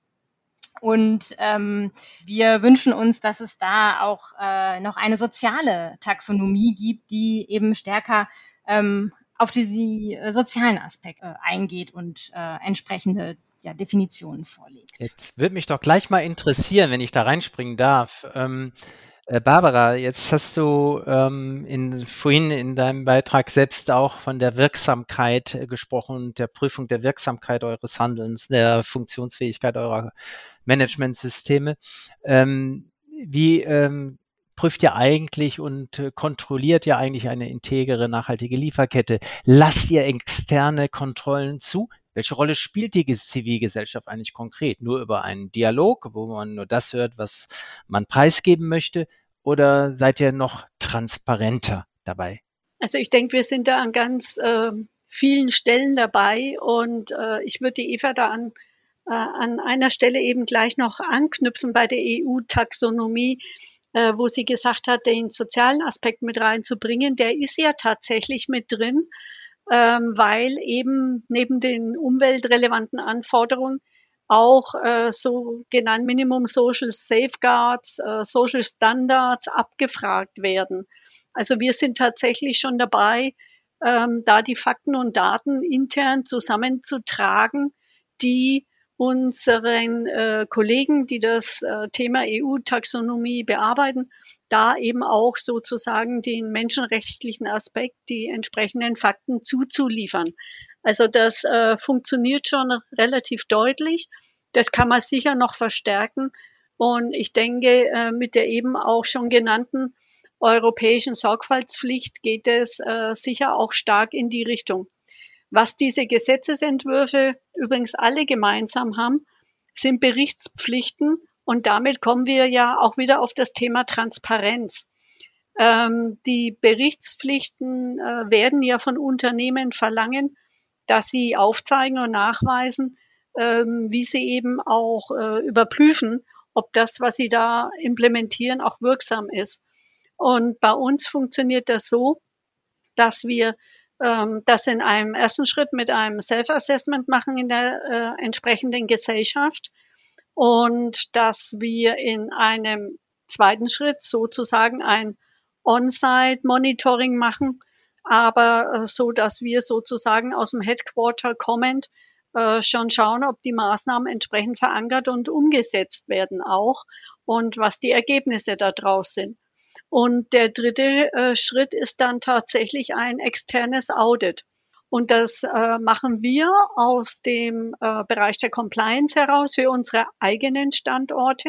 Und ähm, wir wünschen uns, dass es da auch äh, noch eine soziale Taxonomie gibt, die eben stärker ähm, auf die, die äh, sozialen Aspekte eingeht und äh, entsprechende ja, Definitionen vorlegt.
Jetzt würde mich doch gleich mal interessieren, wenn ich da reinspringen darf. Ähm, Äh, Barbara, jetzt hast du ähm, in, vorhin in deinem Beitrag selbst auch von der Wirksamkeit äh, gesprochen, der Prüfung der Wirksamkeit eures Handelns, der Funktionsfähigkeit eurer Managementsysteme. Ähm, wie ähm, prüft ihr eigentlich und äh, kontrolliert ihr eigentlich eine integere, nachhaltige Lieferkette? Lasst ihr externe Kontrollen zu? Welche Rolle spielt die Zivilgesellschaft eigentlich konkret? Nur über einen Dialog, wo man nur das hört, was man preisgeben möchte? Oder seid ihr noch transparenter dabei?
Also ich denke, wir sind da an ganz äh, vielen Stellen dabei und äh, ich würde die Eva da an, äh, an einer Stelle eben gleich noch anknüpfen bei der EU-Taxonomie, äh, wo sie gesagt hat, den sozialen Aspekt mit reinzubringen. Der ist ja tatsächlich mit drin ähm, weil eben neben den umweltrelevanten Anforderungen auch äh, so genannt Minimum Social Safeguards, äh, Social Standards abgefragt werden. Also wir sind tatsächlich schon dabei, ähm, da die Fakten und Daten intern zusammenzutragen, die unseren äh, Kollegen, die das äh, Thema EU-Taxonomie bearbeiten, da eben auch sozusagen den menschenrechtlichen Aspekt, die entsprechenden Fakten zuzuliefern. Also das äh, funktioniert schon relativ deutlich. Das kann man sicher noch verstärken. Und ich denke, äh, mit der eben auch schon genannten europäischen Sorgfaltspflicht geht es äh, sicher auch stark in die Richtung. Was diese Gesetzesentwürfe übrigens alle gemeinsam haben, sind Berichtspflichten und damit kommen wir ja auch wieder auf das Thema Transparenz. Ähm, die Berichtspflichten äh, werden ja von Unternehmen verlangen, dass sie aufzeigen und nachweisen, ähm, wie sie eben auch äh, überprüfen, ob das, was sie da implementieren, auch wirksam ist. Und bei uns funktioniert das so, dass wir ähm, das in einem ersten Schritt mit einem Self-Assessment machen in der äh, entsprechenden Gesellschaft und dass wir in einem zweiten Schritt sozusagen ein On-Site-Monitoring machen, aber äh, so, dass wir sozusagen aus dem Headquarter kommend äh, schon schauen, ob die Maßnahmen entsprechend verankert und umgesetzt werden auch und was die Ergebnisse daraus sind. Und der dritte äh, Schritt ist dann tatsächlich ein externes Audit. Und das äh, machen wir aus dem äh, Bereich der Compliance heraus für unsere eigenen Standorte.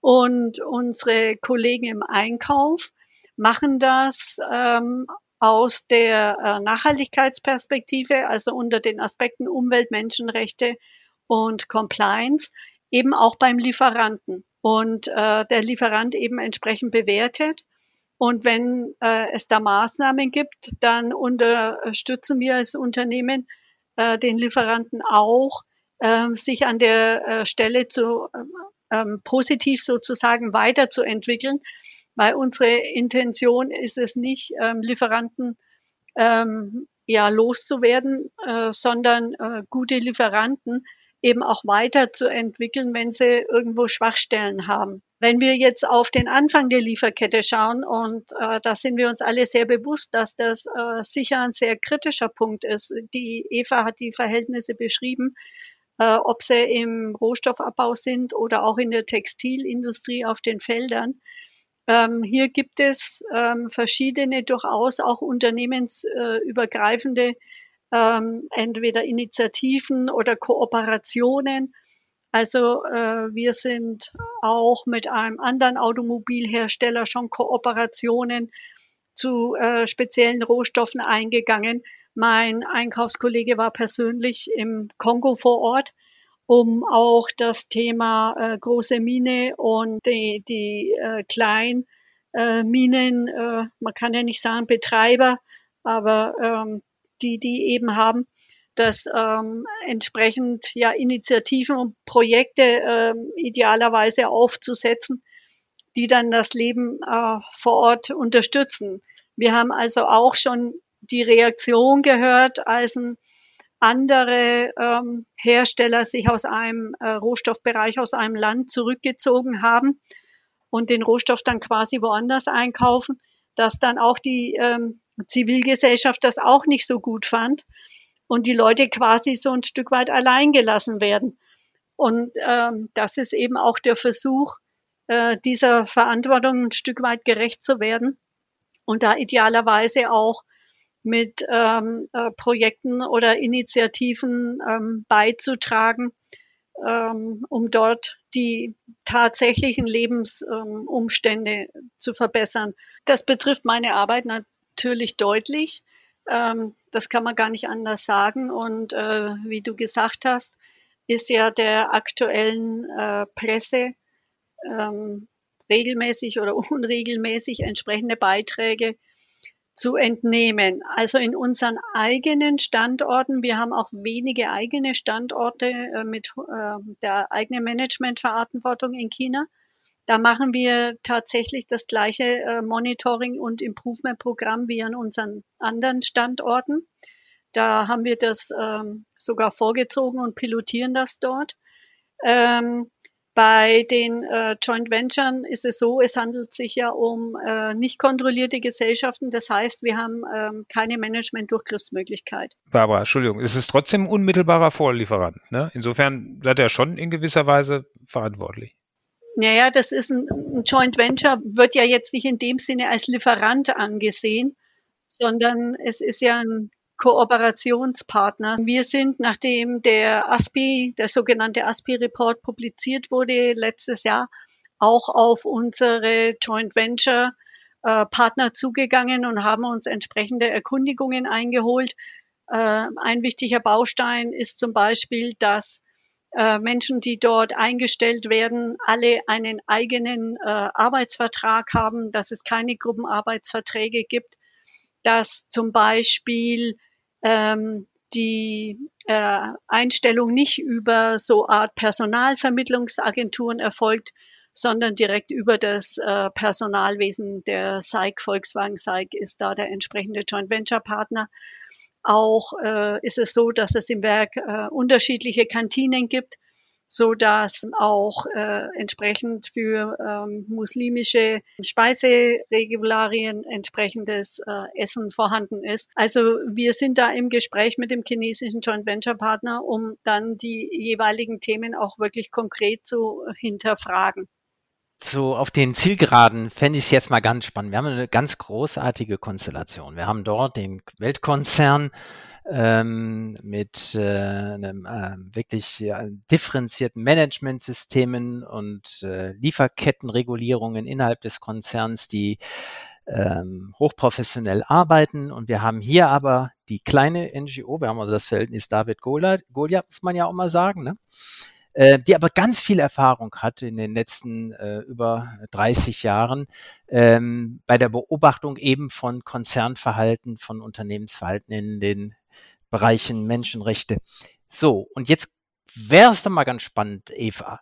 Und unsere Kollegen im Einkauf machen das ähm, aus der äh, Nachhaltigkeitsperspektive, also unter den Aspekten Umwelt, Menschenrechte und Compliance, eben auch beim Lieferanten. Und äh, der Lieferant eben entsprechend bewertet und wenn äh, es da Maßnahmen gibt, dann unterstützen wir als Unternehmen äh, den Lieferanten auch, äh, sich an der äh, Stelle zu ähm, positiv sozusagen weiterzuentwickeln, weil unsere Intention ist es nicht, ähm, Lieferanten ähm, ja loszuwerden, äh, sondern äh, gute Lieferanten eben auch weiterzuentwickeln, wenn sie irgendwo Schwachstellen haben. Wenn wir jetzt auf den Anfang der Lieferkette schauen, und äh, da sind wir uns alle sehr bewusst, dass das äh, sicher ein sehr kritischer Punkt ist. Die Eva hat die Verhältnisse beschrieben, äh, ob sie im Rohstoffabbau sind oder auch in der Textilindustrie auf den Feldern. Ähm, hier gibt es ähm, verschiedene, durchaus auch unternehmensübergreifende ähm, entweder Initiativen oder Kooperationen. Also äh, wir sind auch mit einem anderen Automobilhersteller schon Kooperationen zu äh, speziellen Rohstoffen eingegangen. Mein Einkaufskollege war persönlich im Kongo vor Ort, um auch das Thema äh, große Mine und die, die äh, kleinen äh, äh, man kann ja nicht sagen Betreiber, aber ähm, die die eben haben, dass ähm, entsprechend ja Initiativen und Projekte ähm, idealerweise aufzusetzen, die dann das Leben äh, vor Ort unterstützen. Wir haben also auch schon die Reaktion gehört, als ein andere ähm, Hersteller sich aus einem äh, Rohstoffbereich, aus einem Land zurückgezogen haben und den Rohstoff dann quasi woanders einkaufen, dass dann auch die ähm, Zivilgesellschaft das auch nicht so gut fand und die Leute quasi so ein Stück weit allein gelassen werden. Und ähm, das ist eben auch der Versuch, äh, dieser Verantwortung ein Stück weit gerecht zu werden und da idealerweise auch mit ähm, äh, Projekten oder Initiativen ähm, beizutragen, ähm, um dort die tatsächlichen Lebensumstände ähm, zu verbessern. Das betrifft meine Arbeit natürlich deutlich. Ähm, das kann man gar nicht anders sagen. Und äh, wie du gesagt hast, ist ja der aktuellen äh, Presse ähm, regelmäßig oder unregelmäßig entsprechende Beiträge zu entnehmen. Also in unseren eigenen Standorten, wir haben auch wenige eigene Standorte äh, mit äh, der eigenen Managementverantwortung in China. Da machen wir tatsächlich das gleiche äh, Monitoring- und Improvement-Programm wie an unseren anderen Standorten. Da haben wir das ähm, sogar vorgezogen und pilotieren das dort. Ähm, bei den äh, Joint Ventures ist es so, es handelt sich ja um äh, nicht kontrollierte Gesellschaften. Das heißt, wir haben ähm, keine Management-Durchgriffsmöglichkeit.
Barbara, Entschuldigung, es ist trotzdem unmittelbarer Vorlieferant. Ne? Insofern seid ihr schon in gewisser Weise verantwortlich.
Naja, das ist ein, ein Joint Venture, wird ja jetzt nicht in dem Sinne als Lieferant angesehen, sondern es ist ja ein Kooperationspartner. Wir sind, nachdem der ASPI, der sogenannte ASPI-Report publiziert wurde letztes Jahr, auch auf unsere Joint Venture äh, Partner zugegangen und haben uns entsprechende Erkundigungen eingeholt. Äh, ein wichtiger Baustein ist zum Beispiel, dass äh, Menschen, die dort eingestellt werden, alle einen eigenen äh, Arbeitsvertrag haben, dass es keine Gruppenarbeitsverträge gibt, dass zum Beispiel ähm, die äh, Einstellung nicht über so Art Personalvermittlungsagenturen erfolgt, sondern direkt über das äh, Personalwesen der SAIC, Volkswagen SAIC ist da der entsprechende Joint Venture Partner. Auch äh, ist es so, dass es im Werk äh, unterschiedliche Kantinen gibt, so dass auch äh, entsprechend für ähm, muslimische Speiseregularien entsprechendes äh, Essen vorhanden ist. Also wir sind da im Gespräch mit dem chinesischen Joint Venture Partner, um dann die jeweiligen Themen auch wirklich konkret zu hinterfragen.
So auf den Zielgeraden fände ich es jetzt mal ganz spannend. Wir haben eine ganz großartige Konstellation. Wir haben dort den Weltkonzern ähm, mit äh, einem äh, wirklich ja, differenzierten Managementsystemen und äh, Lieferkettenregulierungen innerhalb des Konzerns, die ähm, hochprofessionell arbeiten. Und wir haben hier aber die kleine NGO, wir haben also das Verhältnis David Goliath, muss man ja auch mal sagen, ne? Äh, die aber ganz viel Erfahrung hat in den letzten äh, über 30 Jahren ähm, bei der Beobachtung eben von Konzernverhalten, von Unternehmensverhalten in den Bereichen Menschenrechte. So, und jetzt wäre es doch mal ganz spannend, Eva,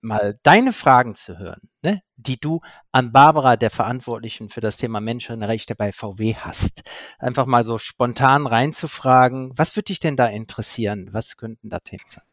mal deine Fragen zu hören, ne, die du an Barbara, der Verantwortlichen für das Thema Menschenrechte bei VW hast. Einfach mal so spontan reinzufragen, was würde dich denn da interessieren? Was könnten da Themen sein?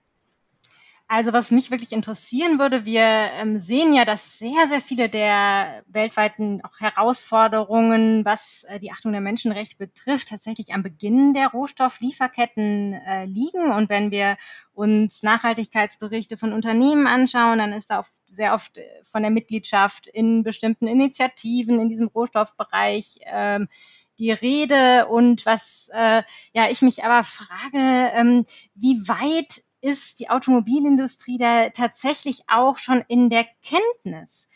Also was mich wirklich interessieren würde, wir ähm, sehen ja, dass sehr, sehr viele der weltweiten auch Herausforderungen, was äh, die Achtung der Menschenrechte betrifft, tatsächlich am Beginn der Rohstofflieferketten äh, liegen. Und wenn wir uns Nachhaltigkeitsberichte von Unternehmen anschauen, dann ist da oft, sehr oft äh, von der Mitgliedschaft in bestimmten Initiativen in diesem Rohstoffbereich ähm, die Rede und was äh, ja ich mich aber frage, ähm, wie weit ist die Automobilindustrie da tatsächlich auch schon in der Kenntnis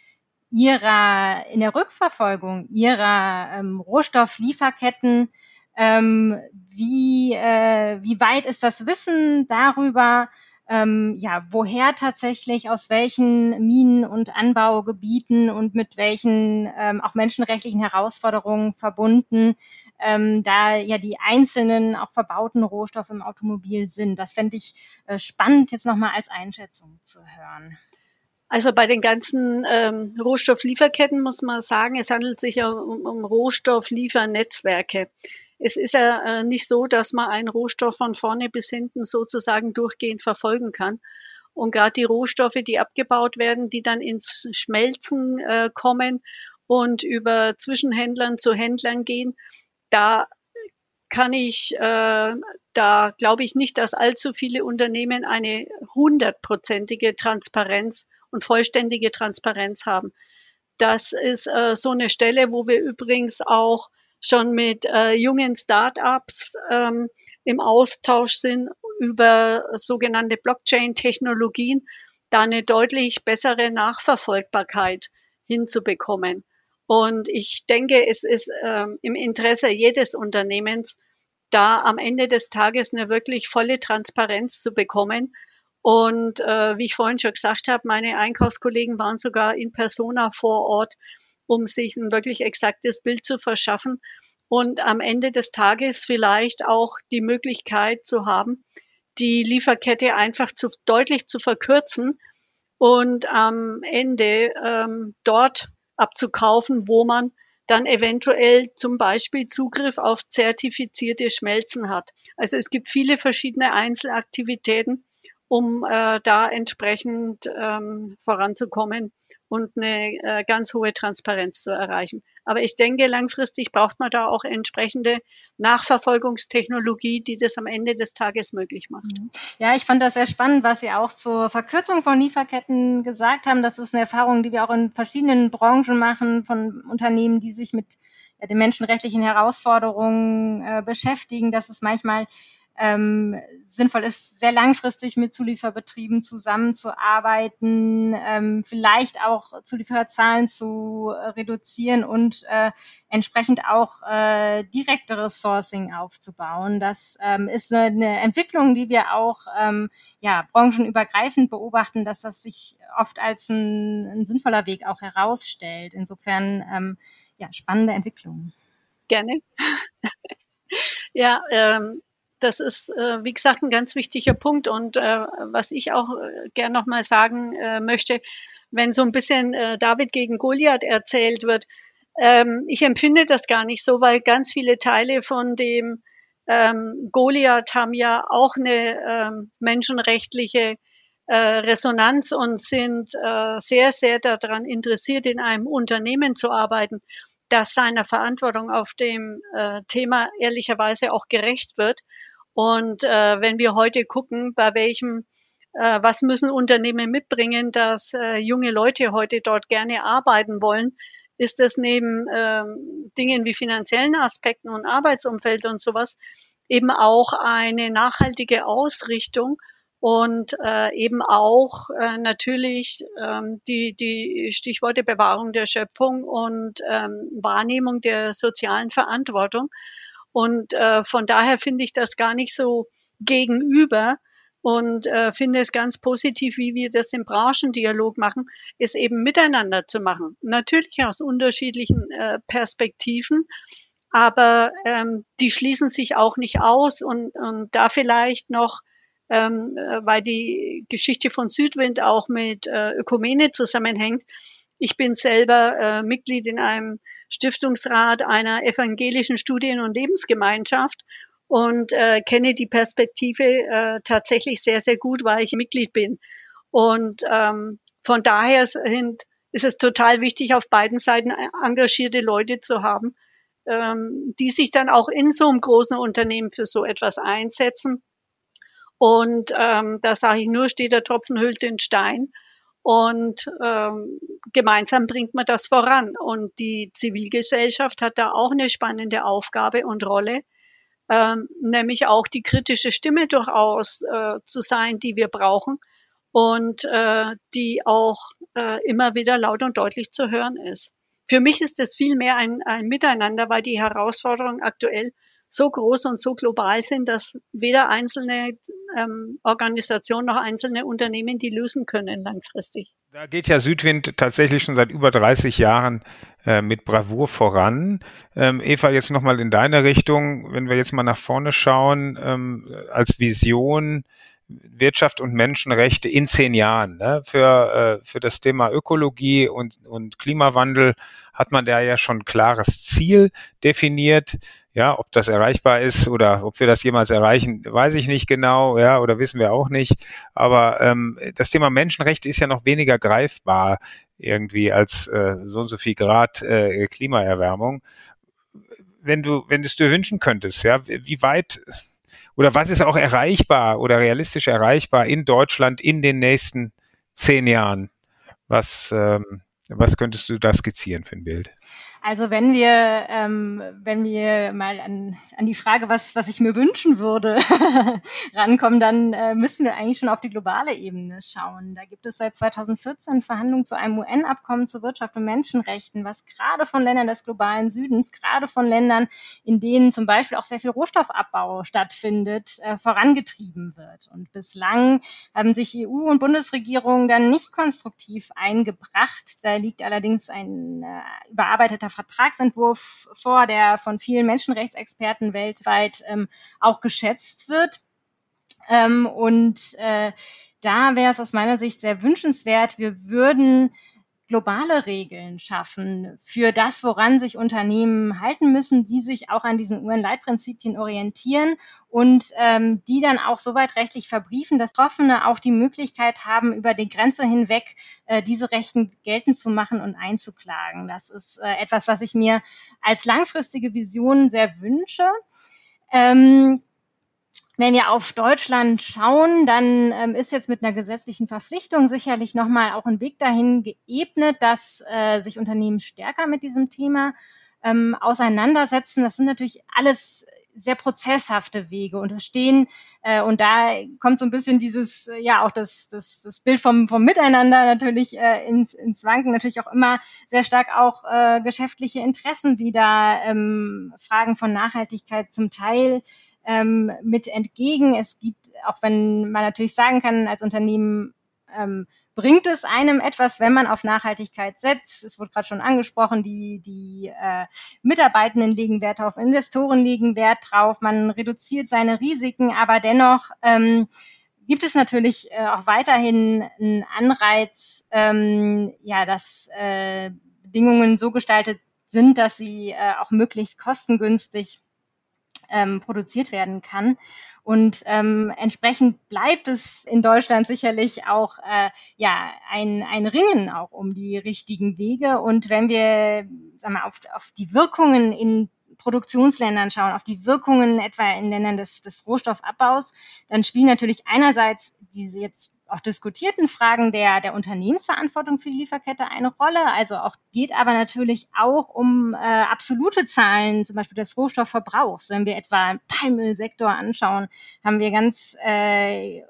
ihrer, in der Rückverfolgung ihrer ähm, Rohstofflieferketten. Ähm, wie, äh, wie weit ist das Wissen darüber, ähm, ja, woher tatsächlich, aus welchen Minen- und Anbaugebieten und mit welchen ähm, auch menschenrechtlichen Herausforderungen verbunden, ähm, da ja die einzelnen auch verbauten Rohstoffe im Automobil sind. Das fände ich äh, spannend, jetzt nochmal als Einschätzung zu hören.
Also bei den ganzen ähm, Rohstofflieferketten muss man sagen, es handelt sich ja um, um Rohstoffliefernetzwerke. Es ist ja äh, nicht so, dass man einen Rohstoff von vorne bis hinten sozusagen durchgehend verfolgen kann. Und gerade die Rohstoffe, die abgebaut werden, die dann ins Schmelzen äh, kommen und über Zwischenhändlern zu Händlern gehen, da kann ich, äh, da glaube ich nicht, dass allzu viele Unternehmen eine hundertprozentige Transparenz und vollständige Transparenz haben. Das ist äh, so eine Stelle, wo wir übrigens auch schon mit äh, jungen Start-ups ähm, im Austausch sind über sogenannte Blockchain-Technologien, da eine deutlich bessere Nachverfolgbarkeit hinzubekommen. Und ich denke, es ist ähm, im Interesse jedes Unternehmens, da am Ende des Tages eine wirklich volle Transparenz zu bekommen. Und äh, wie ich vorhin schon gesagt habe, meine Einkaufskollegen waren sogar in persona vor Ort, um sich ein wirklich exaktes Bild zu verschaffen und am Ende des Tages vielleicht auch die Möglichkeit zu haben, die Lieferkette einfach zu, deutlich zu verkürzen und am Ende ähm, dort abzukaufen, wo man dann eventuell zum Beispiel Zugriff auf zertifizierte Schmelzen hat. Also es gibt viele verschiedene Einzelaktivitäten, um äh, da entsprechend ähm, voranzukommen und eine äh, ganz hohe Transparenz zu erreichen. Aber ich denke, langfristig braucht man da auch entsprechende Nachverfolgungstechnologie, die das am Ende des Tages möglich macht. Mhm.
Ja, ich fand das sehr spannend, was Sie auch zur Verkürzung von Lieferketten gesagt haben. Das ist eine Erfahrung, die wir auch in verschiedenen Branchen machen, von Unternehmen, die sich mit den menschenrechtlichen Herausforderungen äh, beschäftigen, dass es manchmal ähm, sinnvoll ist, sehr langfristig mit Zulieferbetrieben zusammenzuarbeiten, ähm, vielleicht auch Zuliefererzahlen zu äh, reduzieren und äh, entsprechend auch äh, direkteres Sourcing aufzubauen. Das ähm, ist eine, eine Entwicklung, die wir auch ähm, ja, branchenübergreifend beobachten, dass das sich oft als ein, ein sinnvoller Weg auch herausstellt. Insofern ähm, ja, spannende Entwicklung.
Gerne. ja, ähm, das ist, äh, wie gesagt, ein ganz wichtiger Punkt. Und äh, was ich auch äh, gern nochmal sagen äh, möchte, wenn so ein bisschen äh, David gegen Goliath erzählt wird, ähm, ich empfinde das gar nicht so, weil ganz viele Teile von dem ähm, Goliath haben ja auch eine ähm, menschenrechtliche äh, Resonanz und sind äh, sehr, sehr daran interessiert, in einem Unternehmen zu arbeiten, das seiner Verantwortung auf dem äh, Thema ehrlicherweise auch gerecht wird. Und äh, wenn wir heute gucken, bei welchem, äh, was müssen Unternehmen mitbringen, dass äh, junge Leute heute dort gerne arbeiten wollen, ist es neben ähm, Dingen wie finanziellen Aspekten und Arbeitsumfeld und sowas eben auch eine nachhaltige Ausrichtung und äh, eben auch äh, natürlich ähm, die, die Stichworte Bewahrung der Schöpfung und ähm, Wahrnehmung der sozialen Verantwortung. Und äh, von daher finde ich das gar nicht so gegenüber und äh, finde es ganz positiv, wie wir das im Branchendialog machen, es eben miteinander zu machen. Natürlich aus unterschiedlichen äh, Perspektiven, aber ähm, die schließen sich auch nicht aus und, und da vielleicht noch ähm, äh, weil die Geschichte von Südwind auch mit äh, Ökumene zusammenhängt. Ich bin selber äh, Mitglied in einem Stiftungsrat einer evangelischen Studien- und Lebensgemeinschaft und äh, kenne die Perspektive äh, tatsächlich sehr, sehr gut, weil ich Mitglied bin. Und ähm, von daher sind, ist es total wichtig, auf beiden Seiten engagierte Leute zu haben, ähm, die sich dann auch in so einem großen Unternehmen für so etwas einsetzen und ähm, da sage ich nur, steht der Tropfen hüllt den Stein. Und ähm, gemeinsam bringt man das voran. Und die Zivilgesellschaft hat da auch eine spannende Aufgabe und Rolle, ähm, nämlich auch die kritische Stimme durchaus äh, zu sein, die wir brauchen und äh, die auch äh, immer wieder laut und deutlich zu hören ist. Für mich ist es vielmehr ein, ein Miteinander, weil die Herausforderungen aktuell so groß und so global sind, dass weder einzelne ähm, Organisationen noch einzelne Unternehmen die lösen können langfristig.
Da geht ja Südwind tatsächlich schon seit über 30 Jahren äh, mit Bravour voran. Ähm, Eva, jetzt nochmal in deine Richtung, wenn wir jetzt mal nach vorne schauen, ähm, als Vision Wirtschaft und Menschenrechte in zehn Jahren. Ne? Für, äh, für das Thema Ökologie und, und Klimawandel hat man da ja schon ein klares Ziel definiert. Ja, ob das erreichbar ist oder ob wir das jemals erreichen, weiß ich nicht genau, ja, oder wissen wir auch nicht. Aber ähm, das Thema Menschenrechte ist ja noch weniger greifbar irgendwie als äh, so und so viel Grad äh, Klimaerwärmung. Wenn du, wenn du es dir wünschen könntest, ja, wie weit oder was ist auch erreichbar oder realistisch erreichbar in Deutschland in den nächsten zehn Jahren? Was, ähm, was könntest du da skizzieren für ein Bild?
Also wenn wir, ähm, wenn wir mal an, an die Frage, was, was ich mir wünschen würde, rankommen, dann äh, müssen wir eigentlich schon auf die globale Ebene schauen. Da gibt es seit 2014 Verhandlungen zu einem UN-Abkommen zur Wirtschaft und Menschenrechten, was gerade von Ländern des globalen Südens, gerade von Ländern, in denen zum Beispiel auch sehr viel Rohstoffabbau stattfindet, äh, vorangetrieben wird. Und bislang haben sich EU und Bundesregierung dann nicht konstruktiv eingebracht. Da liegt allerdings ein äh, überarbeiteter Vertragsentwurf vor, der von vielen Menschenrechtsexperten weltweit ähm, auch geschätzt wird. Ähm, und äh, da wäre es aus meiner Sicht sehr wünschenswert, wir würden globale Regeln schaffen für das, woran sich Unternehmen halten müssen, die sich auch an diesen UN-Leitprinzipien orientieren und ähm, die dann auch soweit rechtlich verbriefen, dass Betroffene auch die Möglichkeit haben, über die Grenze hinweg äh, diese Rechten geltend zu machen und einzuklagen. Das ist äh, etwas, was ich mir als langfristige Vision sehr wünsche. Ähm, wenn wir auf Deutschland schauen, dann ähm, ist jetzt mit einer gesetzlichen Verpflichtung sicherlich nochmal auch ein Weg dahin geebnet, dass äh, sich Unternehmen stärker mit diesem Thema ähm, auseinandersetzen. Das sind natürlich alles sehr prozesshafte Wege und es stehen äh, und da kommt so ein bisschen dieses äh, ja auch das das, das Bild vom vom Miteinander natürlich äh, ins ins Wanken natürlich auch immer sehr stark auch äh, geschäftliche Interessen wieder ähm, Fragen von Nachhaltigkeit zum Teil ähm, mit entgegen. Es gibt, auch wenn man natürlich sagen kann, als Unternehmen ähm, bringt es einem etwas, wenn man auf Nachhaltigkeit setzt. Es wurde gerade schon angesprochen, die, die äh, Mitarbeitenden legen Wert auf, Investoren legen Wert drauf, man reduziert seine Risiken, aber dennoch ähm, gibt es natürlich äh, auch weiterhin einen Anreiz, ähm, ja, dass äh, Bedingungen so gestaltet sind, dass sie äh, auch möglichst kostengünstig ähm, produziert werden kann. Und ähm, entsprechend bleibt es in Deutschland sicherlich auch äh, ja ein, ein Ringen auch um die richtigen Wege. Und wenn wir sagen wir, auf, auf die Wirkungen in Produktionsländern schauen, auf die Wirkungen etwa in Ländern des, des Rohstoffabbaus, dann spielen natürlich einerseits diese jetzt auch diskutierten Fragen der, der Unternehmensverantwortung für die Lieferkette eine Rolle. Also auch geht aber natürlich auch um äh, absolute Zahlen, zum Beispiel des Rohstoffverbrauchs. Wenn wir etwa Palmölsektor anschauen, haben wir ganz äh,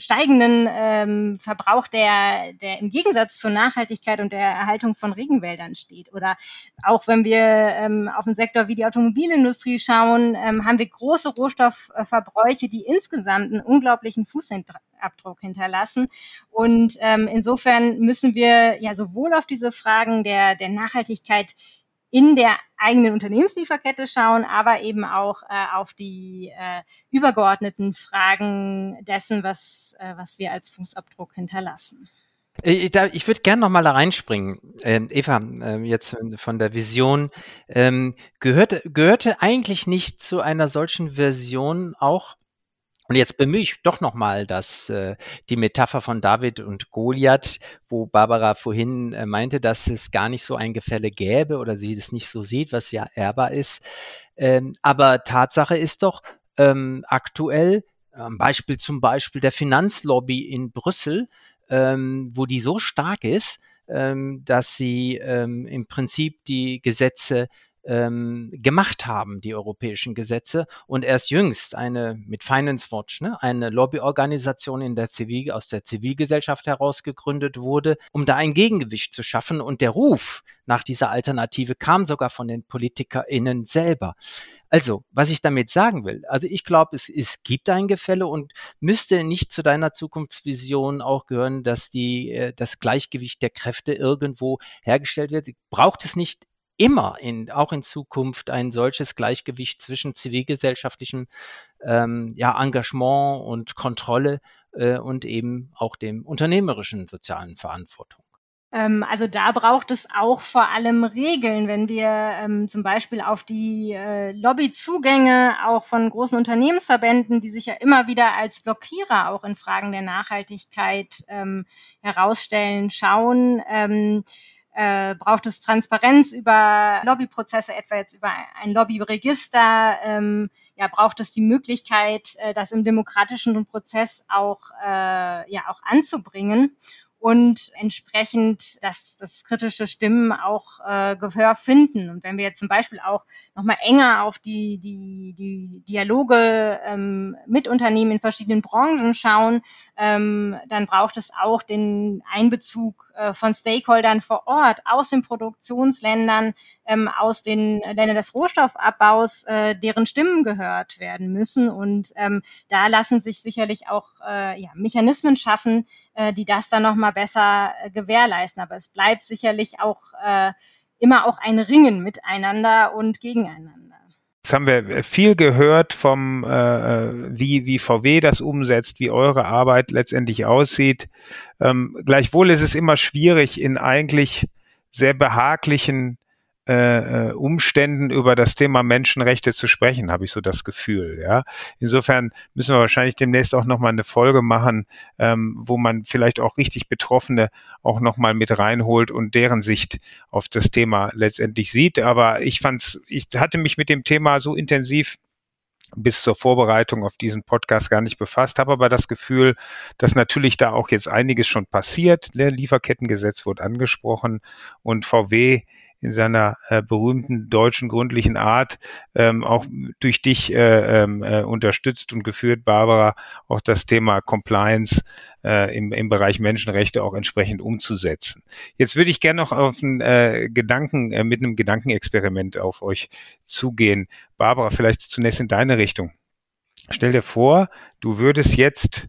steigenden ähm, Verbrauch, der, der im Gegensatz zur Nachhaltigkeit und der Erhaltung von Regenwäldern steht. Oder auch wenn wir ähm, auf einen Sektor wie die Automobilindustrie schauen, ähm, haben wir große Rohstoffverbräuche, die insgesamt einen unglaublichen Fußabdruck hinterlassen. Und ähm, insofern müssen wir ja sowohl auf diese Fragen der, der Nachhaltigkeit in der eigenen Unternehmenslieferkette schauen, aber eben auch äh, auf die äh, übergeordneten Fragen dessen, was, äh, was wir als Fußabdruck hinterlassen.
Äh, ich, ich würde gerne noch mal da reinspringen. Ähm, Eva, äh, jetzt von der Vision. Ähm, gehörte, gehörte eigentlich nicht zu einer solchen Version auch und jetzt bemühe ich doch nochmal das, äh, die Metapher von David und Goliath, wo Barbara vorhin äh, meinte, dass es gar nicht so ein Gefälle gäbe oder sie es nicht so sieht, was ja ehrbar ist. Ähm, aber Tatsache ist doch ähm, aktuell, am Beispiel zum Beispiel der Finanzlobby in Brüssel, ähm, wo die so stark ist, ähm, dass sie ähm, im Prinzip die Gesetze ähm, gemacht haben, die europäischen Gesetze. Und erst jüngst eine mit Finance Watch, ne, eine Lobbyorganisation in der Zivil, aus der Zivilgesellschaft heraus gegründet wurde, um da ein Gegengewicht zu schaffen. Und der Ruf nach dieser Alternative kam sogar von den PolitikerInnen selber. Also, was ich damit sagen will, also ich glaube, es, es gibt ein Gefälle und müsste nicht zu deiner Zukunftsvision auch gehören, dass die, äh, das Gleichgewicht der Kräfte irgendwo hergestellt wird. Braucht es nicht immer in, auch in Zukunft ein solches Gleichgewicht zwischen zivilgesellschaftlichem ähm, ja, Engagement und Kontrolle äh, und eben auch dem unternehmerischen sozialen Verantwortung.
Ähm, also da braucht es auch vor allem Regeln, wenn wir ähm, zum Beispiel auf die äh, Lobbyzugänge auch von großen Unternehmensverbänden, die sich ja immer wieder als Blockierer auch in Fragen der Nachhaltigkeit ähm, herausstellen, schauen. Ähm, äh, braucht es Transparenz über Lobbyprozesse, etwa jetzt über ein Lobbyregister, ähm, ja, braucht es die Möglichkeit, äh, das im demokratischen Prozess auch, äh, ja, auch anzubringen. Und entsprechend, dass, dass kritische Stimmen auch äh, Gehör finden. Und wenn wir jetzt zum Beispiel auch nochmal enger auf die, die, die Dialoge ähm, mit Unternehmen in verschiedenen Branchen schauen, ähm, dann braucht es auch den Einbezug äh, von Stakeholdern vor Ort aus den Produktionsländern, ähm, aus den Ländern des Rohstoffabbaus, äh, deren Stimmen gehört werden müssen. Und ähm, da lassen sich sicherlich auch äh, ja, Mechanismen schaffen, äh, die das dann nochmal besser äh, gewährleisten. Aber es bleibt sicherlich auch äh, immer auch ein Ringen miteinander und gegeneinander.
Jetzt haben wir viel gehört vom, äh, äh wie, wie VW das umsetzt, wie eure Arbeit letztendlich aussieht. Ähm, gleichwohl ist es immer schwierig, in eigentlich sehr behaglichen äh, äh, Umständen über das Thema Menschenrechte zu sprechen, habe ich so das Gefühl. Ja, insofern müssen wir wahrscheinlich demnächst auch noch mal eine Folge machen, ähm, wo man vielleicht auch richtig Betroffene auch noch mal mit reinholt und deren Sicht auf das Thema letztendlich sieht. Aber ich fand's, ich hatte mich mit dem Thema so intensiv bis zur Vorbereitung auf diesen Podcast gar nicht befasst, habe aber das Gefühl, dass natürlich da auch jetzt einiges schon passiert. Der Lieferkettengesetz wurde angesprochen und VW in seiner äh, berühmten deutschen gründlichen Art ähm, auch durch dich äh, ähm, äh, unterstützt und geführt, Barbara, auch das Thema Compliance äh, im, im Bereich Menschenrechte auch entsprechend umzusetzen. Jetzt würde ich gerne noch auf einen äh, Gedanken, äh, mit einem Gedankenexperiment auf euch zugehen. Barbara, vielleicht zunächst in deine Richtung. Stell dir vor, du würdest jetzt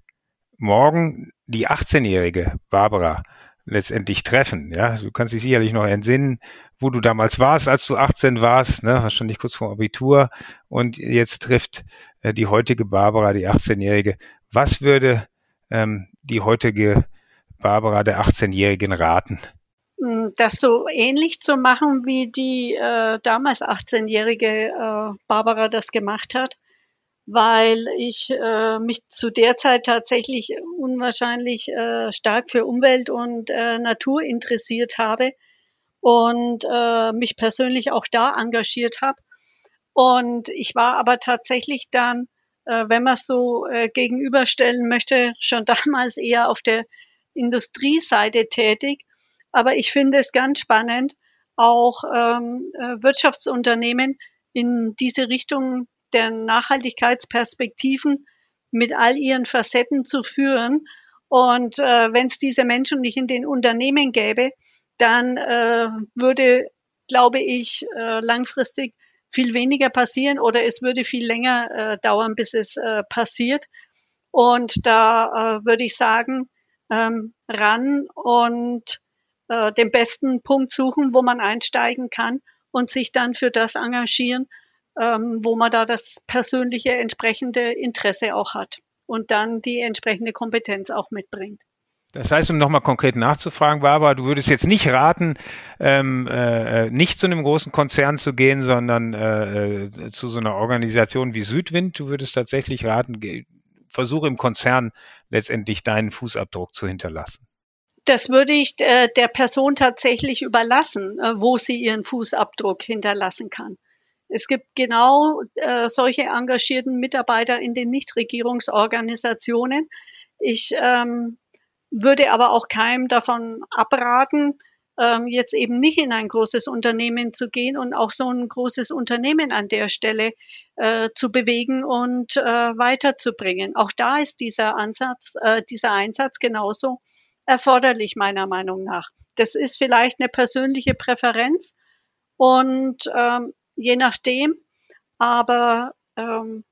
morgen die 18-jährige Barbara letztendlich treffen. Ja, du kannst dich sicherlich noch entsinnen, wo du damals warst, als du 18 warst, ne, wahrscheinlich kurz vor Abitur. Und jetzt trifft äh, die heutige Barbara, die 18-Jährige. Was würde ähm, die heutige Barbara der 18-Jährigen raten?
Hm, das so ähnlich zu machen, wie die äh, damals 18-jährige äh, Barbara das gemacht hat weil ich äh, mich zu der Zeit tatsächlich unwahrscheinlich äh, stark für Umwelt und äh, Natur interessiert habe und äh, mich persönlich auch da engagiert habe. Und ich war aber tatsächlich dann, äh, wenn man es so äh, gegenüberstellen möchte, schon damals eher auf der Industrieseite tätig. Aber ich finde es ganz spannend, auch ähm, äh, Wirtschaftsunternehmen in diese Richtung der Nachhaltigkeitsperspektiven mit all ihren Facetten zu führen. Und äh, wenn es diese Menschen nicht in den Unternehmen gäbe, dann äh, würde, glaube ich, äh, langfristig viel weniger passieren oder es würde viel länger äh, dauern, bis es äh, passiert. Und da äh, würde ich sagen, ähm, ran und äh, den besten Punkt suchen, wo man einsteigen kann und sich dann für das engagieren, ähm, wo man da das persönliche entsprechende Interesse auch hat und dann die entsprechende Kompetenz auch mitbringt.
Das heißt, um nochmal konkret nachzufragen, Barbara, du würdest jetzt nicht raten, ähm, äh, nicht zu einem großen Konzern zu gehen, sondern äh, äh zu so einer Organisation wie Südwind. Du würdest tatsächlich raten, versuche im Konzern letztendlich deinen Fußabdruck zu hinterlassen.
Das würde ich äh, der Person tatsächlich überlassen, äh, wo sie ihren Fußabdruck hinterlassen kann. Es gibt genau äh, solche engagierten Mitarbeiter in den Nichtregierungsorganisationen. Ich ähm, würde aber auch keinem davon abraten, ähm, jetzt eben nicht in ein großes Unternehmen zu gehen und auch so ein großes Unternehmen an der Stelle äh, zu bewegen und äh, weiterzubringen. Auch da ist dieser Ansatz, äh, dieser Einsatz genauso erforderlich meiner Meinung nach. Das ist vielleicht eine persönliche Präferenz und ähm, je nachdem. Aber ähm,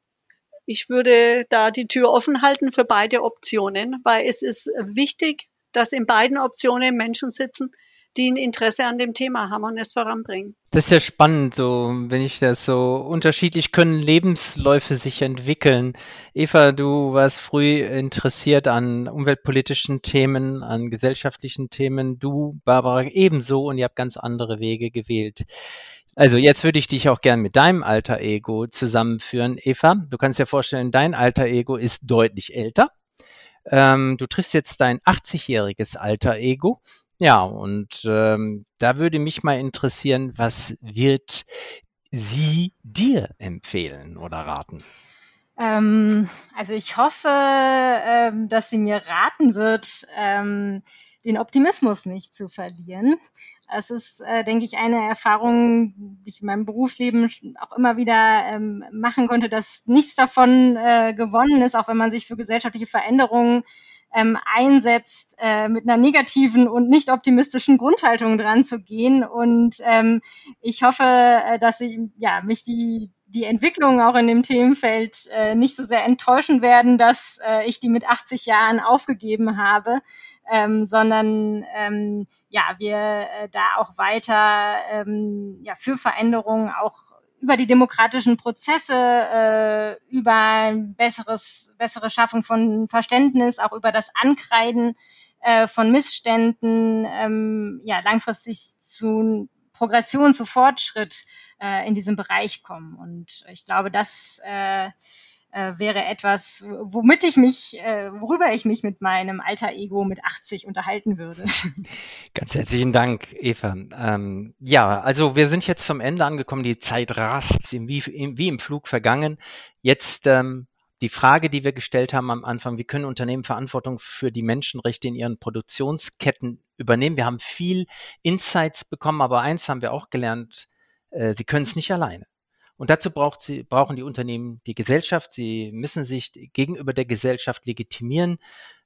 ich würde da die Tür offen halten für beide Optionen, weil es ist wichtig, dass in beiden Optionen Menschen sitzen, die ein Interesse an dem Thema haben und es voranbringen.
Das ist ja spannend, so wenn ich das so unterschiedlich können Lebensläufe sich entwickeln. Eva, du warst früh interessiert an umweltpolitischen Themen, an gesellschaftlichen Themen. Du, Barbara, ebenso und ihr habt ganz andere Wege gewählt. Also jetzt würde ich dich auch gern mit deinem alter Ego zusammenführen, Eva. Du kannst dir vorstellen, dein alter Ego ist deutlich älter. Ähm, du triffst jetzt dein 80-jähriges alter Ego. Ja, und ähm, da würde mich mal interessieren, was wird sie dir empfehlen oder raten?
Ähm, also ich hoffe, ähm, dass sie mir raten wird, ähm, den Optimismus nicht zu verlieren. Es ist, äh, denke ich, eine Erfahrung, die ich in meinem Berufsleben auch immer wieder ähm, machen konnte, dass nichts davon äh, gewonnen ist, auch wenn man sich für gesellschaftliche Veränderungen ähm, einsetzt, äh, mit einer negativen und nicht optimistischen Grundhaltung dran zu gehen. Und ähm, ich hoffe, äh, dass ich ja mich die die Entwicklungen auch in dem Themenfeld äh, nicht so sehr enttäuschen werden, dass äh, ich die mit 80 Jahren aufgegeben habe, ähm, sondern ähm, ja, wir äh, da auch weiter ähm, ja, für Veränderungen auch über die demokratischen Prozesse, äh, über besseres, bessere Schaffung von Verständnis, auch über das Ankreiden äh, von Missständen, ähm, ja, langfristig zu Progression, zu Fortschritt äh, in diesem Bereich kommen. Und ich glaube, das äh, äh, wäre etwas, womit ich mich, äh, worüber ich mich mit meinem alter Ego mit 80 unterhalten würde.
Ganz herzlichen Dank, Eva. Ähm, ja, also wir sind jetzt zum Ende angekommen. Die Zeit rast wie, wie im Flug vergangen. Jetzt ähm, die Frage, die wir gestellt haben am Anfang, wie können Unternehmen Verantwortung für die Menschenrechte in ihren Produktionsketten übernehmen? Wir haben viel Insights bekommen, aber eins haben wir auch gelernt, äh, sie können es nicht alleine. Und dazu braucht sie, brauchen die Unternehmen die Gesellschaft. Sie müssen sich gegenüber der Gesellschaft legitimieren.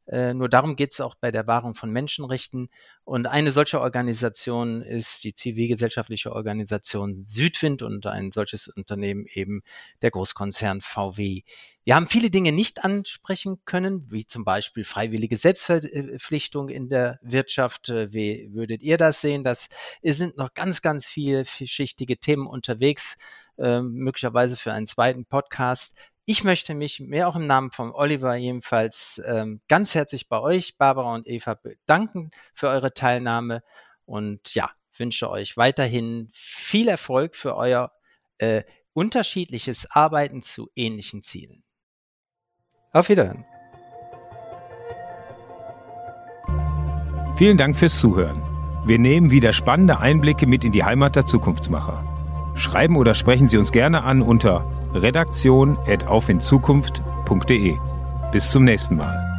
Äh, nur darum geht es auch bei der Wahrung von Menschenrechten. Und eine solche Organisation ist die zivilgesellschaftliche Organisation Südwind und ein solches Unternehmen eben der Großkonzern VW. Wir haben viele Dinge nicht ansprechen können, wie zum Beispiel freiwillige Selbstverpflichtung in der Wirtschaft. Wie würdet ihr das sehen? Das sind noch ganz, ganz viele vielschichtige Themen unterwegs, äh, möglicherweise für einen zweiten Podcast. Ich möchte mich mehr auch im Namen von Oliver jedenfalls ähm, ganz herzlich bei euch, Barbara und Eva, bedanken für eure Teilnahme und ja, wünsche euch weiterhin viel Erfolg für euer äh, unterschiedliches Arbeiten zu ähnlichen Zielen. Auf Wiederhören.
Vielen Dank fürs Zuhören. Wir nehmen wieder spannende Einblicke mit in die Heimat der Zukunftsmacher. Schreiben oder sprechen Sie uns gerne an unter redaktion.aufinzukunft.de. Bis zum nächsten Mal.